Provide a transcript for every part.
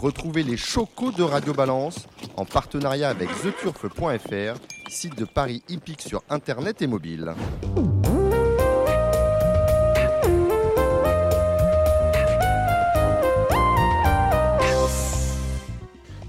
Retrouvez les chocos de Radio Balance en partenariat avec theturf.fr, site de Paris hippique sur internet et mobile.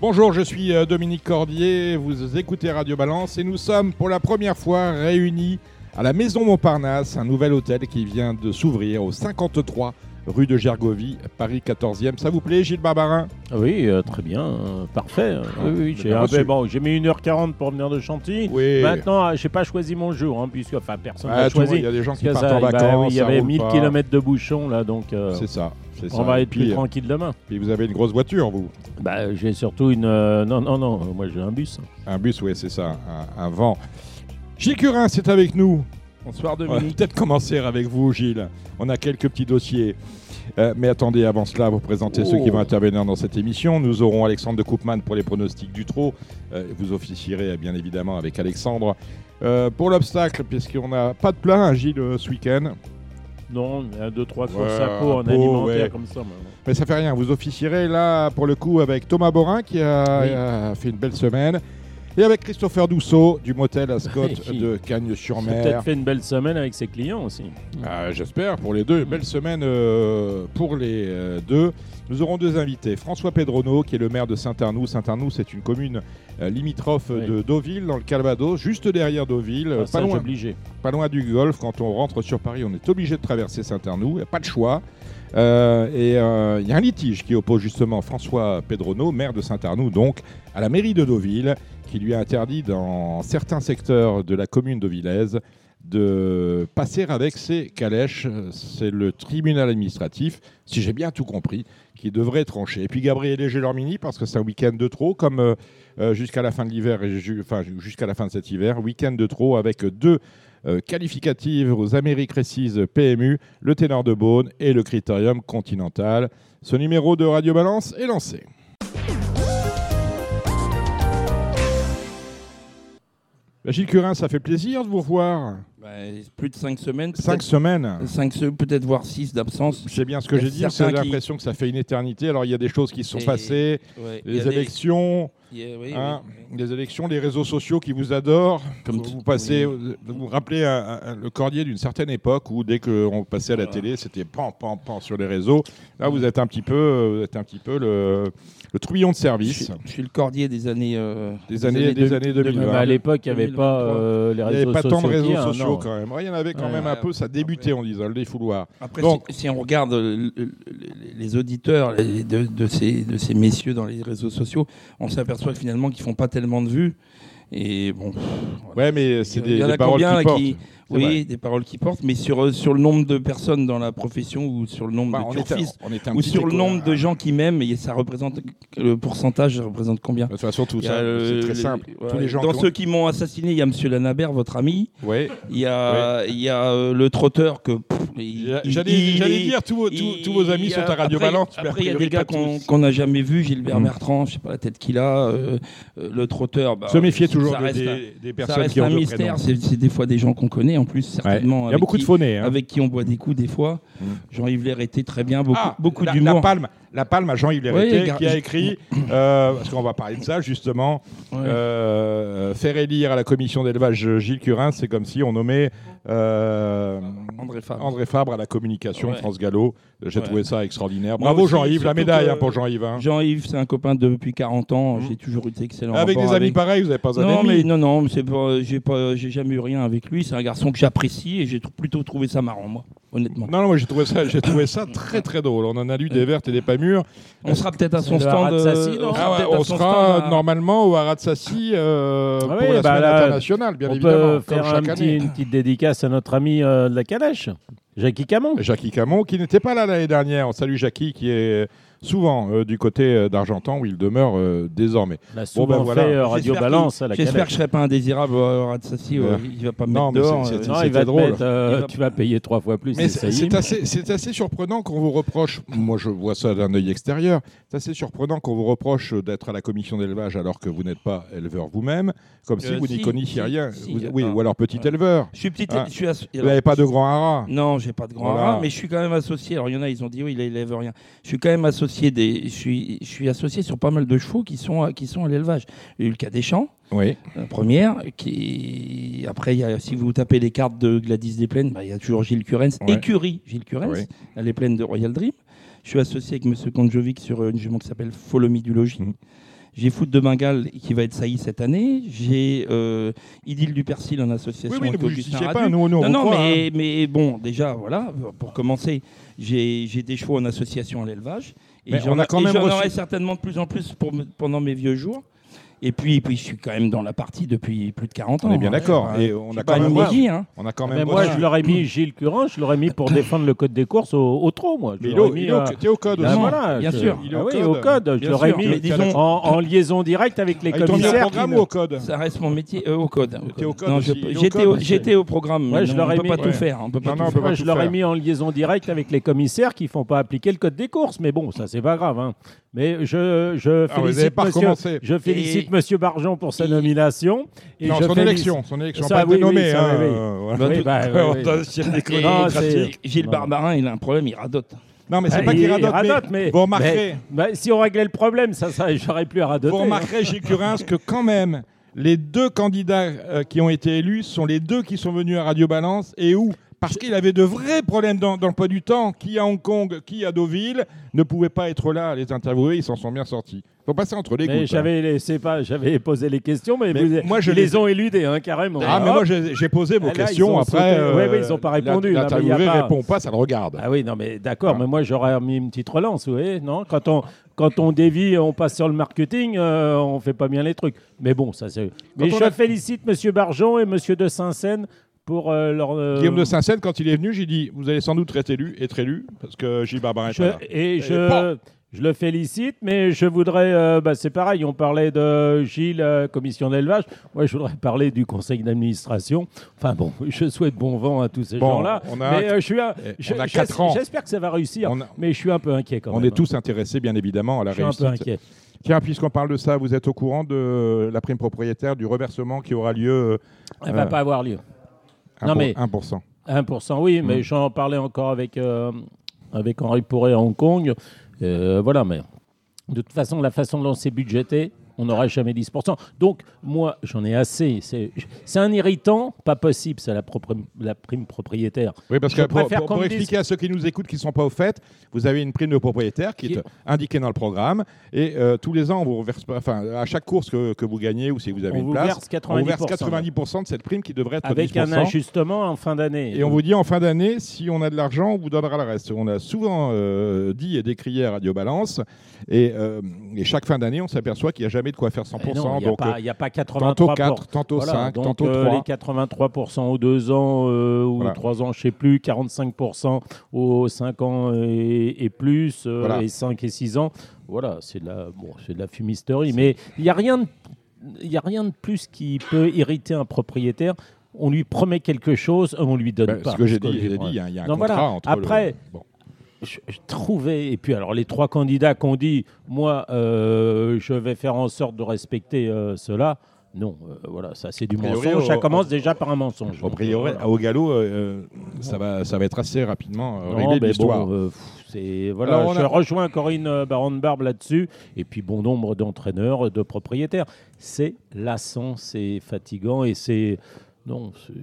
Bonjour, je suis euh, Dominique Cordier, vous écoutez Radio Balance et nous sommes pour la première fois réunis à la Maison Montparnasse, un nouvel hôtel qui vient de s'ouvrir au 53 rue de Gergovie, Paris 14e. Ça vous plaît, Gilles Barbarin? Oui, euh, très bien, euh, parfait. Oui, oui, j'ai ah, ben bon, j'ai mis 1h40 pour venir de Chantilly. Oui. Maintenant, euh, j'ai pas choisi mon jour, hein, puisque enfin personne Ah, n'a monde, choisi. Il y a des gens qui partent en bah vacances. oui, il y avait roule 1000 pas. km de bouchons là, donc euh, C'est ça. on ça. va être puis, plus tranquille demain. puis vous avez une grosse voiture, vous? Bah, j'ai surtout une. non, non, non, moi j'ai un bus. Un bus, oui, c'est ça, un, un vent. Gilles Curin, c'est avec nous. Bonsoir On va Dominique. peut-être commencer avec vous, Gilles. On a quelques petits dossiers. Euh, mais attendez, avant cela, vous présenter ceux qui Oh. vont intervenir dans cette émission. Nous aurons Alexandre de Koopman pour les pronostics du trot. Euh, vous officierez bien évidemment avec Alexandre. Euh, pour l'obstacle, puisqu'on n'a pas de plein, hein, Gilles, euh, ce week-end. Non, il y a deux, trois courses Ouais, à peau en peau, alimentaire ouais. comme ça. mais- Mais ça fait rien, vous officierez là pour le coup avec Thomas Borin qui a, Oui. a fait une belle semaine. Et avec Christopher Dousseau du motel Ascot de Cagnes-sur-Mer. peut-être fait une belle semaine avec ses clients aussi. Ah, J'espère pour les deux. Belle semaine euh, pour les euh, deux. Nous aurons deux invités. François Pedrono, qui est le maire de Saint-Arnoux. Saint-Arnoux, c'est une commune euh, limitrophe Oui. de Deauville, dans le Calvados, juste derrière Deauville, euh, pas, loin, obligé. pas loin du golf. Quand on rentre sur Paris, on est obligé de traverser Saint-Arnoux. Il n'y a pas de choix. Euh, et euh, il y a un litige qui oppose justement François Pedrono, maire de Saint-Arnoux, donc à la mairie de Deauville, qui lui a interdit dans certains secteurs de la commune deauvillaise de passer avec ses calèches. C'est le tribunal administratif, si j'ai bien tout compris, qui devrait trancher. Et puis Gabriel Léger-Lormini, parce que c'est un week-end de trop, comme euh, euh, jusqu'à la fin de l'hiver, et jusqu'à la fin de cet hiver, week-end de trop avec deux euh, qualificatives aux Amériques Récises PMU, le ténor de Beaune et le critérium continental. Ce numéro de Radio Balance est lancé. Bah, Gilles Curin, ça fait plaisir de vous revoir. Bah, plus de 5 semaines. Cinq semaines. cinq se- peut-être voire 6 d'absence. C'est bien ce que j'ai dit, qui- l'impression que ça fait une éternité. Alors il y a des choses qui se sont Et- passées, Ouais, les élections, oui, hein, oui, oui. les élections, les réseaux sociaux qui vous adorent. Comme vous, vous passez, oui. vous vous rappelez un- un- le cordier d'une certaine époque où dès qu'on passait à la Voilà. télé, c'était pan pan pan sur les réseaux. Là, vous êtes un petit peu, vous êtes un petit peu le, le de Je service suis, je suis le cordier des années. euh, des années, des de- années de- 2020. Bah, à l'époque, il n'y avait 2023. pas euh, les Il n'y réseaux avait pas sociaux. tant de réseaux a, sociaux non. quand même. Il y en avait quand Ouais. même un peu, ça débutait, Après- on disait, le défouloir. Après, Donc- si, si on regarde euh, le- le- les auditeurs les- de, de ces, de ces messieurs dans les réseaux sociaux, on s'aperçoit que finalement qu'ils font pas tellement de vues. Et bon, Ouais, mais c'est des, y en a des paroles combien, qui là, oui, vrai. des paroles qui portent, mais sur, euh, sur le nombre de personnes dans la profession ou sur le nombre Bah, de turfistes ou sur le nombre hein. de gens qui m'aiment, et ça représente le pourcentage, ça représente combien De toute façon, tout ça, euh, c'est très simple. Tous les gens Dans ceux qui m'ont assassiné, il y a Monsieur Lanabert, votre ami. Ouais. Il y a, il y a euh, le trotteur que. J'allais dire, tous vos, amis sont à Radio a Après, il y a des gars qu'on n'a jamais vus, Gilbert Mm. Bertrand, je sais pas la tête qu'il a, euh, euh, le trotteur. bah, Se méfier toujours des, personnes qui ont un mystère, c'est des fois des gens qu'on connaît en plus, certainement. Il y a avec beaucoup de qui- faunés. hein. Avec qui on boit des coups des fois. Mm. Jean-Yves Lérêté, très bien, beaucoup, Ah, beaucoup la, d'humour. La palme, la palme à Jean-Yves Oui, Lérêté, gar- qui a écrit, euh, parce qu'on va parler de ça justement, Ouais. euh, faire élire à la commission d'élevage Gilles Curin, c'est comme si on nommait euh, André Fabre. André Fabre à la communication, Ouais. France Gallo. J'ai Ouais. trouvé ça extraordinaire. Bravo Jean-Yves, la médaille hein, pour Jean-Yves. hein. Jean-Yves, c'est un copain depuis 40 ans. Mm. J'ai toujours eu d'excellents Avec des amis pareils, vous n'avez pas un Non, ami mais non, non, mais c'est pas, j'ai pas, j'ai jamais eu rien avec lui. C'est un garçon que j'apprécie et j'ai plutôt trouvé ça marrant, moi, honnêtement. Non, non, moi j'ai trouvé ça, j'ai trouvé ça très très drôle. On en a lu des vertes et des pas mûres. On sera peut-être à son stand. Euh, on sera Ah on à- normalement au Haras Sassi euh, Ah pour la bah semaine internationale, bien On évidemment, peut comme faire une petite dédicace à notre ami euh, de la calèche, Jackie Camon. Jackie Camon, qui n'était pas là l'année dernière. On salue Jackie, qui est souvent euh, du côté euh, d'Argentan, où il demeure euh, désormais. On a souvent ben voilà. fait euh, Radio J'espère Balance J'espère que je serai pas indésirable au Ratsassi. Ouais. Il va pas me Non, mettre dehors. Non, il va drôle. mettre, euh, Il va- tu vas payer trois fois plus. Mais c'est assez, surprenant qu'on vous reproche, moi je vois ça d'un œil extérieur, c'est assez surprenennant qu'on vous reproche d'être à la commission d'élevage alors que vous n'êtes pas éleveur vous-même, comme si Euh, vous n'y si, connaissiez si, rien. si, Vous- oui, ah. ou alors petit Ouais. éleveur. Je suis petit. Ah. Asso- Vous n'avez pas de grand haras. Non, j'ai pas de grand rat, mais je suis quand même associé. Alors il y en a, ils ont dit oui, il élève rien. Je suis quand même associé associé des, je suis, je suis associé sur pas mal de chevaux qui sont, à- qui sont à l'élevage. Il y a eu le cas des champs, Oui. la première. Qui... Après, il y a, si vous tapez les cartes de Gladys des Plaines, bah, il y a toujours Gilles Curens. Ouais. Écurie Gilles Curens, Oui. à les Plaines de Royal Dream. Je suis associé avec M. Konjovic sur une jument qui s'appelle Follomi du Logis. Mhm. J'ai Foot de Bengale qui va être sailli cette année. J'ai euh, Idylle du Persil en association Oui, oui, ne avec Augustin pas, nous, nous, on non, non, croit, hein. mais, mais bon, déjà, voilà, pour commencer, j'ai des chevaux en association à l'élevage. Et j'en on a quand et même j'en reçu- aurai certainement de plus en plus pour pendant mes vieux jours. Et puis, puis, je suis quand même dans la partie depuis plus de 40 ans. On est bien hein. d'accord. Et on a quand même magie, hein. On a quand Mais même. moi, reçu- je l'aurais mis Gilles Curran, je l'aurais mis pour défendre le code des courses au, au trot, moi. Je Mais il au- mis, il est au- euh, au code ben aussi. voilà, bien je- sûr. Il est Ah au oui, code. au code. Je Bien l'aurais sûr, mis mais disons- en, en liaison directe avec les Ah, commissaires. qui programme ne- ou au code Ça reste mon métier euh, au code. Au au J'étais au, au programme. Ouais, mais je on peut mis- pas tout ouais. faire. On peut pas tout faire. peut pas Moi, tout je l'aurais mis en liaison directe avec les commissaires qui font pas appliquer le code des courses. Mais bon, ça, c'est pas grave. hein. Mais je, Ah, félicite, je félicite Monsieur Barjon pour sa nomination. Et Non, je son félicite- élection. Son élection. Ça, Pas été oui, nommé. hein, euh. Bah, bah, Gilles. Barbarin, il a un problème, il radote. Non, mais c'est Ah, pas il- qu'il il radote, radote, mais mais- vous remarquerez, Bah, si on réglait le problème, ça, ça j'aurais plus à radoter. vous hein. remarquerez, Gilles Curins, que quand même, les deux candidats euh, qui ont été élus sont les deux qui sont venus à Radio Balance et où parce qu'il avait de vrais problèmes dans, le poids du temps, qui à Hong Kong, qui à Deauville, ne pouvaient pas être là à les interviewer, ils s'en sont bien sortis. Sont passés entre les Mais gouttes. hein. j'avais laissé pas, j'avais posé les questions, mais, Mais vous- moi, je ils les- les ont éludés, hein, carrément. Ah, mais moi j'ai posé vos Ah, là, questions, après. sauté. Ouais, ouais, ils ont pas répondu, L'interviewé répond pas, ça le regarde. Ah oui, non, mais d'accord, Ah. mais moi j'aurais mis une petite relance, vous voyez, non? Quand on, quand on dévie, on passe sur le marketing, euh, on fait pas bien les trucs. Mais bon, ça c'est. Mais je a- félicite Monsieur Barjon et Monsieur de Saint-Seine pour euh, leur. euh, Guillaume de Saint-Seine, quand il est venu, j'ai dit Vous allez sans doute être élu, être élu, parce que Gilles Barbarin est je- pas là. et je, bon. je le félicite, mais je voudrais. euh, bah, c'est pareil, on parlait de Gilles, euh, commission d'élevage. Moi, je voudrais parler du conseil d'administration. Enfin bon, je souhaite bon vent à tous ces Bon, gens-là. on a- mais euh, je suis un- eh, je- on a je- quatre ans. J'espère que ça va réussir, On a- mais je suis un peu inquiet quand On même. est tous intéressés, bien évidemment, à la Je suis un peu réussite. inquiet. Tiens, puisqu'on parle de ça, vous êtes au courant de la prime propriétaire, du reversement qui aura lieu Elle va Euh, pas avoir lieu. Non, 1%. mais- 1%. 1%, oui, mais Mm. j'en parlais encore avec, euh, avec Henri Pourret à Hong Kong. Euh, voilà, mais de toute façon, la façon dont c'est budgété, on n'aura jamais 10%. Donc, moi, j'en ai assez. C'est un irritant, pas possible, c'est la, prime propriétaire. Oui, parce Je que pour, pour- pour dise- expliquer à ceux qui nous écoutent, qui ne sont pas au fait, vous avez une prime de propriétaire qui Qui- est indiquée dans le programme. Et euh, tous les ans, on vous reverse, enfin, à chaque course que, que vous gagnez ou si vous avez On une vous place, verse on vous verse 90%. 90% de cette prime qui devrait être Avec 10%. un ajustement en fin d'année. Et on vous dit en fin d'année, si on a de l'argent, on vous donnera le reste. On a souvent euh, dit et décrié à Radio Balance. Et, euh, et chaque fin d'année, on s'appelle qu'il n'y a jamais de quoi faire 100%. Eh non, Il n'y a, euh, a pas 83%. tantôt 4, tantôt Voilà, 5, donc, tantôt euh, 3. les 83% aux 2 ans euh, ou Voilà. 3 ans, je sais plus, 45% aux 5 ans et, et plus, euh, Voilà. et 5 et 6 ans. Voilà, c'est de la, bon, c'est de la fumisterie. Mais il n'y a, rien de- il a rien de plus qui peut irriter un propriétaire. On lui promet quelque chose, on lui donne Ben, pas. ce que j'ai dit, il y a, y a un Non, contrat voilà. entre Après, le... Bon. Je, je trouvais, et puis alors les trois candidats qu'on dit, moi, euh, je vais faire en sorte de respecter euh, cela. Non, euh, voilà, ça c'est du A priori, mensonge. Ça au- commence déjà par un mensonge. Au Donc, priori, voilà. au galop, ça, va, ça va être assez rapidement réglé l'histoire. bon, voilà, Alors, je a- rejoins Corinne Baron de Barbe là-dessus, et puis bon nombre d'entraîneurs, de propriétaires. C'est lassant, c'est fatigant, et c'est non, ça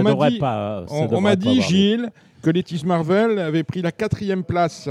On devrait dit- pas. ça on m'a dit, lieu. Que Letis Marvel avait pris la quatrième place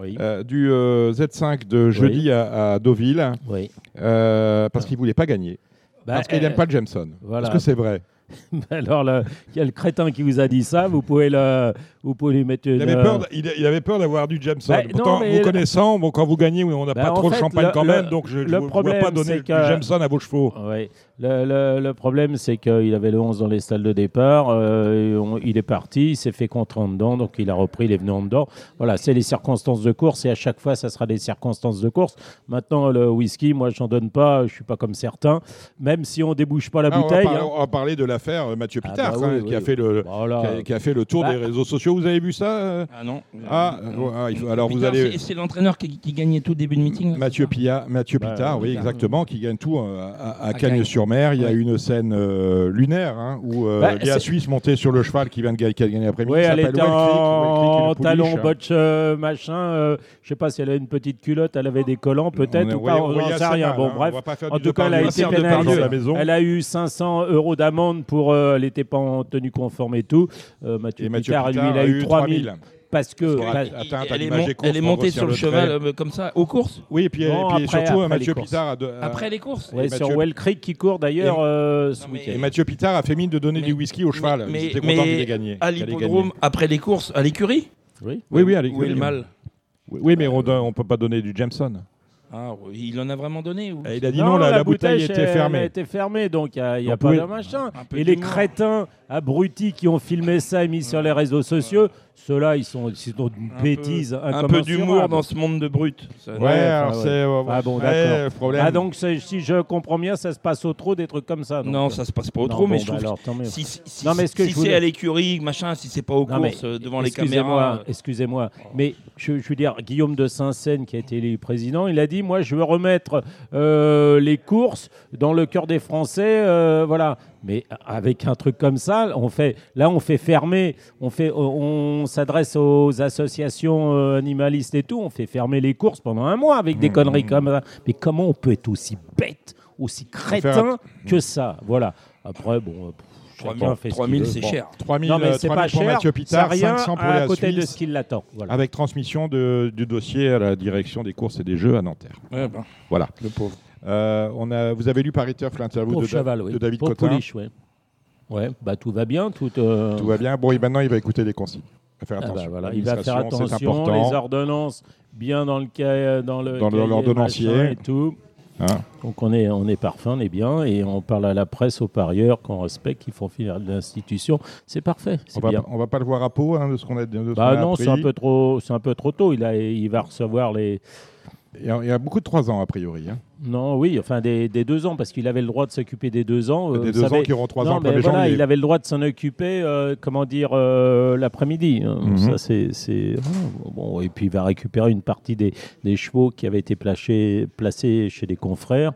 Oui, euh, du euh, Z5 de jeudi à, à Deauville oui. euh, parce qu'il voulait pas gagner. Bah, parce qu'il n'aime pas le Jameson. voilà. Est-ce que c'est vrai Alors, le- il y a le crétin qui vous a dit ça. Vous pouvez, le, vous pouvez lui mettre une. il avait, peur d- il, il avait peur d'avoir du Jameson. Bah, Pourtant, non, vous le- connaissant, bon, quand vous gagnez, on n'a Bah, pas trop de fait, champagne le- quand le- même, donc je ne vois pas donner du Jameson à vos chevaux. Oui. Le, le- le problème, c'est qu'il avait le 11 dans les stalles de départ. euh, on- il est parti, il s'est fait contre en dedans, donc il a repris, il est venu en dedans. Voilà, c'est les circonstances de course et à chaque fois, ça sera des circonstances de course. Maintenant, le whisky, moi, j'en donne pas, je suis pas comme certains. Même si on débouche pas la Ah, on, va bouteille. parler, hein. on va parler de l'affaire Mathieu Ah Pitard, bah oui, hein, qui, a fait le, Voilà. qui, a, qui a fait le tour Bah. des réseaux sociaux. Vous avez vu ça euh Ah non. Ah, ah, il faut- alors vous Pitard, allez- c'est- C'est l'entraîneur qui, qui gagnait tout début de meeting. Mathieu, Pilla, Mathieu Bah, Pitard, oui, Pitard. exactement, qui gagne tout euh, à, à À Il y a Ouais. une scène euh, lunaire hein, où euh, Bah, Léa c'est- Suisse montait sur le cheval qui vient de gagner, qui a gagné après-midi. Oui, elle était en talon, pouliche. botch, euh, machin. euh, je sais pas si elle avait une petite culotte, elle avait des collants peut-être ou oui, pas, oui, on il y n'en a sait rien. mal, Bon, hein, bref. En tout cas, elle a été pénalisée. Elle a eu 500 euros d'amende pour. elle n'était pas en tenue conforme et tout. Mathieu, Mathieu Pitard, lui, il a eu 3000 parce que. Parce bah, elle, est l'image mon- des courses elle est pour montée sur le le cheval euh, comme ça, aux courses? Oui, et puis, Non, et puis après- surtout, après Mathieu les courses. Pitard a, de- Après les courses ouais, sur Mathieu- Well Creek qui court d'ailleurs euh, ce mais- et week-end. Mathieu Pitard a fait mine de donner Mais- du whisky au cheval. mais- était mais content qu'il ait gagné. À l'hippodrome, après les courses, à l'écurie? Oui. Oui, oui, à Où est l'écurie. le mal? Oui, mais on ne peut pas donner du Jameson. Ah, il en a vraiment donné ou... Il a dit non, la, la bouteille, était elle- fermée. Elle a été fermée, donc il n'y a, y a pas oui. de machin. Et les crétins abrutis qui ont filmé ça et mis sur les réseaux sociaux, ceux-là, ils sont, ils sont d'une Un bêtise peu, un peu d'humour dans ce monde de brut. Ça- Ouais, Ouais, alors c'est. euh, Ah bon, ouais, d'accord. problème. Ah donc si je comprends bien, ça se passe au trop des trucs comme ça. donc, Non, ça se passe pas au trop, mais bon, je bah trouve alors, tant mieux. que si, si, si- Non, mais ce que si je c'est voulais- à l'écurie, machin, si c'est pas aux Non, courses, euh, devant les caméras. euh, excusez-moi, mais je, je veux dire, Guillaume de Saint-Seine, qui a été élu président, il a dit, moi, je veux remettre euh, les courses dans le cœur des Français, euh, voilà. Mais avec un truc comme ça, on fait, là, on fait fermer, on fait, on, s'adresse aux associations euh, animalistes et tout, on fait fermer les courses pendant un mois avec des Mmh. conneries comme ça. Mais comment on peut être aussi bête, aussi crétin que ça? Voilà. Après, bon. euh, pff, chacun 3000, fait ce qu'il 3000, veut. c'est Bon. cher. 3000, Non, mais euh, c'est 3000 pas pour cher. Mathieu Pitard, rien 500 pour à la côté de ce qui l'attend. Voilà. avec transmission de- du dossier à la direction des courses et des jeux à Nanterre. Ouais, ben, Voilà. le pauvre. Euh, on a, vous avez lu Paris Turf l'interview de, Da- oui. de David Pour Cotin. Pouliche, ouais. Ouais, bah tout va bien, tout. euh, Tout va bien. Bon, et maintenant, il va écouter les consignes. Il va faire ah bah attention. voilà, il va faire attention, les ordonnances bien dans le ca- dans le Dans l'ordonnancier. et tout. Hein. Donc on est on est parfait, on est bien et on parle à la presse, aux parieurs qu'on respecte, qui font finir l'institution. C'est parfait, On va, bien. on va pas le voir à Pau hein, de ce qu'on a, de ce Bah a non, c'est un peu trop, c'est un peu trop tôt. Il a, il va recevoir les. Il y, a, il y a beaucoup de 3 ans, a priori. hein. Non, oui, enfin des, des deux ans, parce qu'il avait le droit de s'occuper des deux ans. euh, des deux savez- ans qui auront 3 non, ans le mais 1er voilà, janvier. il avait le droit de s'en occuper, euh, comment dire, euh, l'après-midi. hein. Mhm. Ça, c'est, voilà. bon. Et puis, il va récupérer une partie des, des chevaux qui avaient été placés, placés chez des confrères.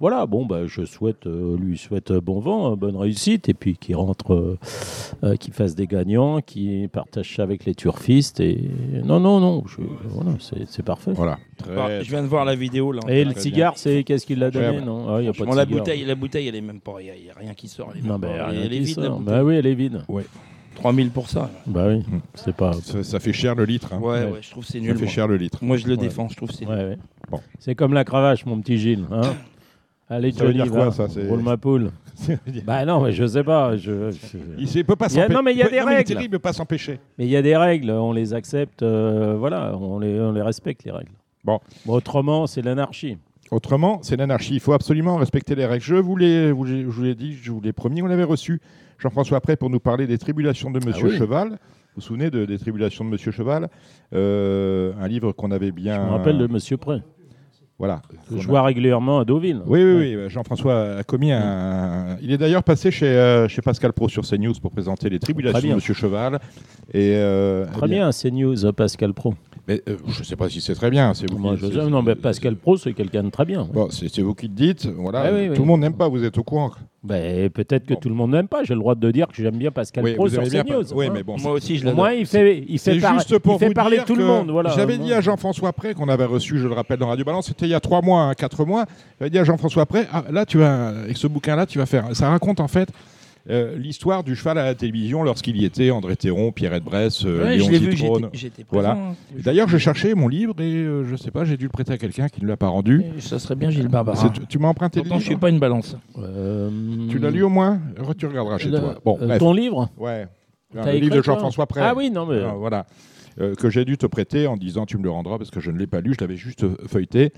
Voilà, bon, bah, je souhaite, euh, lui souhaite bon vent, euh, bonne réussite, et puis qu'il rentre, euh, euh, qu'il fasse des gagnants, qu'il partage ça avec les turfistes. Et non, non, non, je- voilà, c'est, parfait. Voilà. Très- Ah, je viens de voir la vidéo là. Et le cigare, c'est qu'est-ce qu'il a donné Ouais, Non, Ah, il y a pas de Bon, la cigare. bouteille, la bouteille, elle est même pas. Il n'y a, rien qui sort. Elle est, Non, mais pas- elle est vide. la sort. bouteille. Bah oui, elle est vide. 3000 pour ça. Bah oui, Mm. c'est pas. Ça, ça fait cher le litre. hein. Ouais, Ouais. ouais, je trouve que c'est Ça nul. fait moi. cher le litre. Moi, je le Ouais. défends. Je trouve que c'est nul. Ouais, ouais. Bon. C'est comme la cravache, mon petit Gilles. Hein Allez, Ça veut Johnny, dire quoi, va, ça, c'est- roule ma poule. bah non, mais je sais pas. Je, je- Il sait- peut pas Il a- s'empêcher. non, mais il y a des Non, règles. Thierry, il peut pas s'empêcher. Mais il y a des règles, on les accepte. euh, voilà, on les, on les respecte, les règles. Bon. autrement, c'est l'anarchie. Autrement, c'est l'anarchie. Il faut absolument respecter les règles. Je vous l'ai, vous- je vous l'ai dit, je vous l'ai promis. On avait reçu Jean-François Pré pour nous parler des tribulations de Monsieur Ah oui. Cheval. Vous vous souvenez de- des tribulations de Monsieur Cheval? Euh, Un livre qu'on avait bien. Je me rappelle de Monsieur Pré. Voilà. Je vois régulièrement à Deauville. Oui, oui, Ouais. oui. Jean-François a commis un. Il est d'ailleurs passé chez, euh, chez Pascal Pro sur CNews pour présenter les tribulations Très bien. de Monsieur Cheval. Et, euh, Très eh bien, c'est News, Pascal Pro. Mais euh, je ne sais pas si c'est très bien. C'est vous Moi, qui- je c'est- sais, non, mais Pascal Pro, c'est quelqu'un de très bien. Bon, c'est vous qui le dites. Voilà. Ah oui, Tout oui. le monde n'aime pas. Vous êtes au courant. Ben, peut-être que Bon. tout le monde n'aime pas. J'ai le droit de dire que j'aime bien Pascal Oui, Pro sur CNews. pas- Oui, hein. mais bon. Moi aussi, je l'adore. moins, il fait, il fait, C'est par- juste pour il fait vous parler dire tout le monde. Voilà. J'avais dit à Jean-François Pré qu'on avait reçu, je le rappelle, dans Radio Balance, c'était il y a trois mois, hein, quatre mois. J'avais dit à Jean-François Pré, ah, là, tu vas, avec ce bouquin-là, tu vas faire. Ça raconte en fait euh, l'histoire du cheval à la télévision lorsqu'il y était, André Théron, Pierrette Bresse, euh, Ouais, Léon je Zitrone. Voilà. hein. D'ailleurs, je cherchais mon livre et euh, je sais pas, j'ai dû le prêter à quelqu'un qui ne l'a pas rendu. Ça serait bien Gilles Barbara. Tu m'as emprunté le Pourtant, je livre suis pas une balance. Euh, Tu l'as lu au moins Tu regarderas chez le- toi. Bon, euh, bref. Ton livre Ouais. Le livre de Jean-François Pré. Ah oui, non, mais. Ah, voilà. Euh, que j'ai dû te prêter en disant tu me le rendras parce que je ne l'ai pas lu, je l'avais juste euh, feuilleté.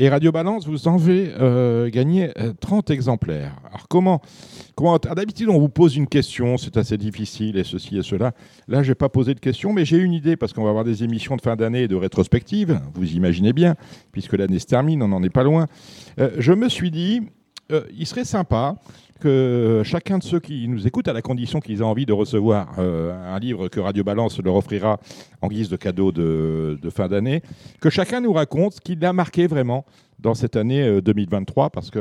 Et Radio Balance, vous en avez euh, gagné euh, 30 exemplaires. Alors comment, comment ah, D'habitude, on vous pose une question, c'est assez difficile, et ceci et cela. Là, je n'ai pas posé de question, mais j'ai une idée, parce qu'on va avoir des émissions de fin d'année et de rétrospective, vous imaginez bien, puisque l'année se termine, on n'en est pas loin. Euh, je me suis dit, euh, il serait sympa que chacun de ceux qui nous écoutent, à la condition qu'ils aient envie de recevoir euh, un livre que Radio Balance leur offrira en guise de cadeau de, fin d'année, que chacun nous raconte ce qui l'a marqué vraiment dans cette année euh, 2023, parce que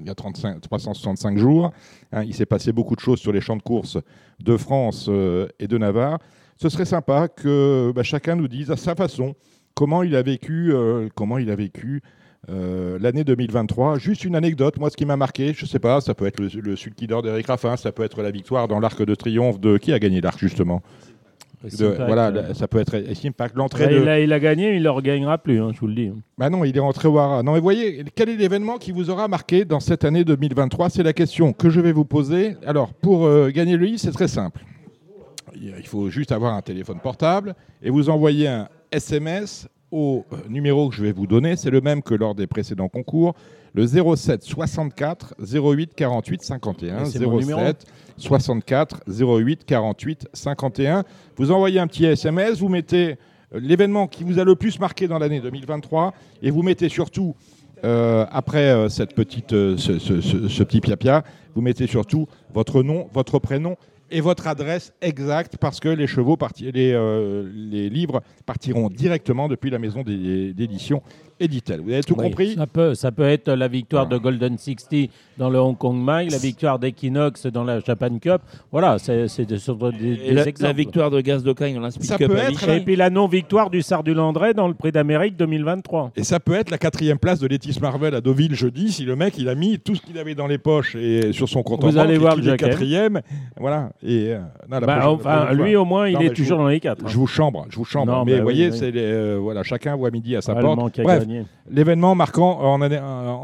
il y a 35, 365 jours, hein, il s'est passé beaucoup de choses sur les champs de course de France euh, et de Navarre. Ce serait sympa que bah, chacun nous dise à sa façon comment il a vécu, euh, comment il a vécu euh, l'année 2023. Juste une anecdote, moi ce qui m'a marqué, je sais pas, ça peut être le, le sulky d'or d'Eric Raffin, ça peut être la victoire dans l'arc de triomphe de qui a gagné l'arc justement? De- Voilà, euh, ça peut être Impact, l'entrée là, de. il, a, il a gagné, il ne le regagnera plus, hein, je vous le dis. Bah non, il est rentré au Hara. Non, mais voyez, quel est l'événement qui vous aura marqué dans cette année 2023 C'est la question que je vais vous poser. Alors, pour euh, gagner le livre, c'est très simple. Il faut juste avoir un téléphone portable et vous envoyer un SMS au euh, numéro que je vais vous donner. C'est le même que lors des précédents concours. Le 07 64 08 48 51. Et c'est mon numéro 07 64 08 48 51. Vous envoyez un petit SMS, vous mettez euh, l'événement qui vous a le plus marqué dans l'année 2023 et vous mettez surtout, euh, après euh, cette petite, euh, ce, ce- ce- ce petit piapia, vous mettez surtout votre nom, votre prénom et votre adresse exacte parce que les chevaux, euh, les livres partiront directement depuis la maison d'édition Editel. Vous avez tout Oui, compris ça peut, ça peut être la victoire de Golden 60 dans le Hong Kong Mile, la victoire d'Equinox dans la Japan Cup. Voilà, c'est c'est des, sur des, la, exemples. la victoire de Gaz d'Ocagne dans la Speed Ça Cup peut être. Et puis la non-victoire du Sardu-Landré dans le Prix d'Amérique 2023. Et ça peut être la quatrième place de Letis Marvel à Deauville jeudi si le mec il a mis tout ce qu'il avait dans les poches et sur son compte en Vous banque allez voir le quatrième. Voilà. Et euh, non, la Bah, prochaine- enfin, prochaine fois. lui au moins, il Non, est toujours dans les quatre. hein. je vous chambre, je vous chambre. Non, mais bah vous oui, voyez, oui. c'est les, euh, voilà, chacun voit midi à sa Allemand porte. Bref. L'événement marquant en,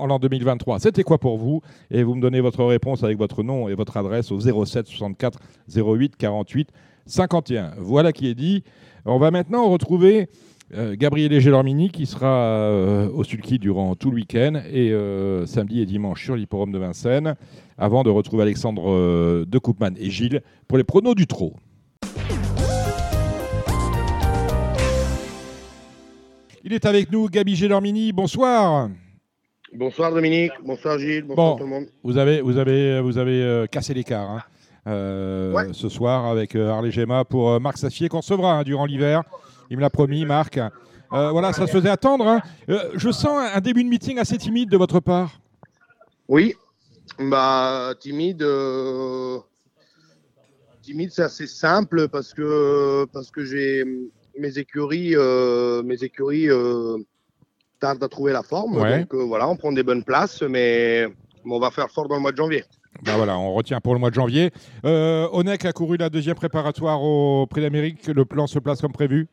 l'an 2023, c'était quoi pour vous? Et vous me donnez votre réponse avec votre nom et votre adresse au 07 64 08 48 51. Voilà qui est dit. On va maintenant retrouver euh, Gabriel Gelormini qui sera euh, au Sulky durant tout le week-end et euh, samedi et dimanche sur l'hipporome de Vincennes avant de retrouver Alexandre euh, de Koopman et Gilles pour les pronos du trot. Il est avec nous, Gabi Gelormini. Bonsoir. Bonsoir Dominique, bonsoir Gilles, Bon. bonsoir tout le monde. Vous avez, vous avez, vous avez euh, cassé l'écart hein, euh, Ouais. ce soir avec euh, Harley Gemma pour Marc Sassier qu'on recevra hein, durant l'hiver. Il me l'a promis, Marc. Voilà, ça se faisait attendre. hein. Je sens un, début de meeting assez timide de votre part. Oui, bah timide, timide c'est assez simple parce que parce que j'ai mes écuries, euh, mes écuries euh, tardent à trouver la forme. Ouais. Donc euh, voilà, on prend des bonnes places, mais, on va faire fort dans le mois de janvier. Ben voilà, on retient pour le mois de janvier. Euh, Onek a couru la deuxième préparatoire au Prix d'Amérique. Le plan se place comme prévu?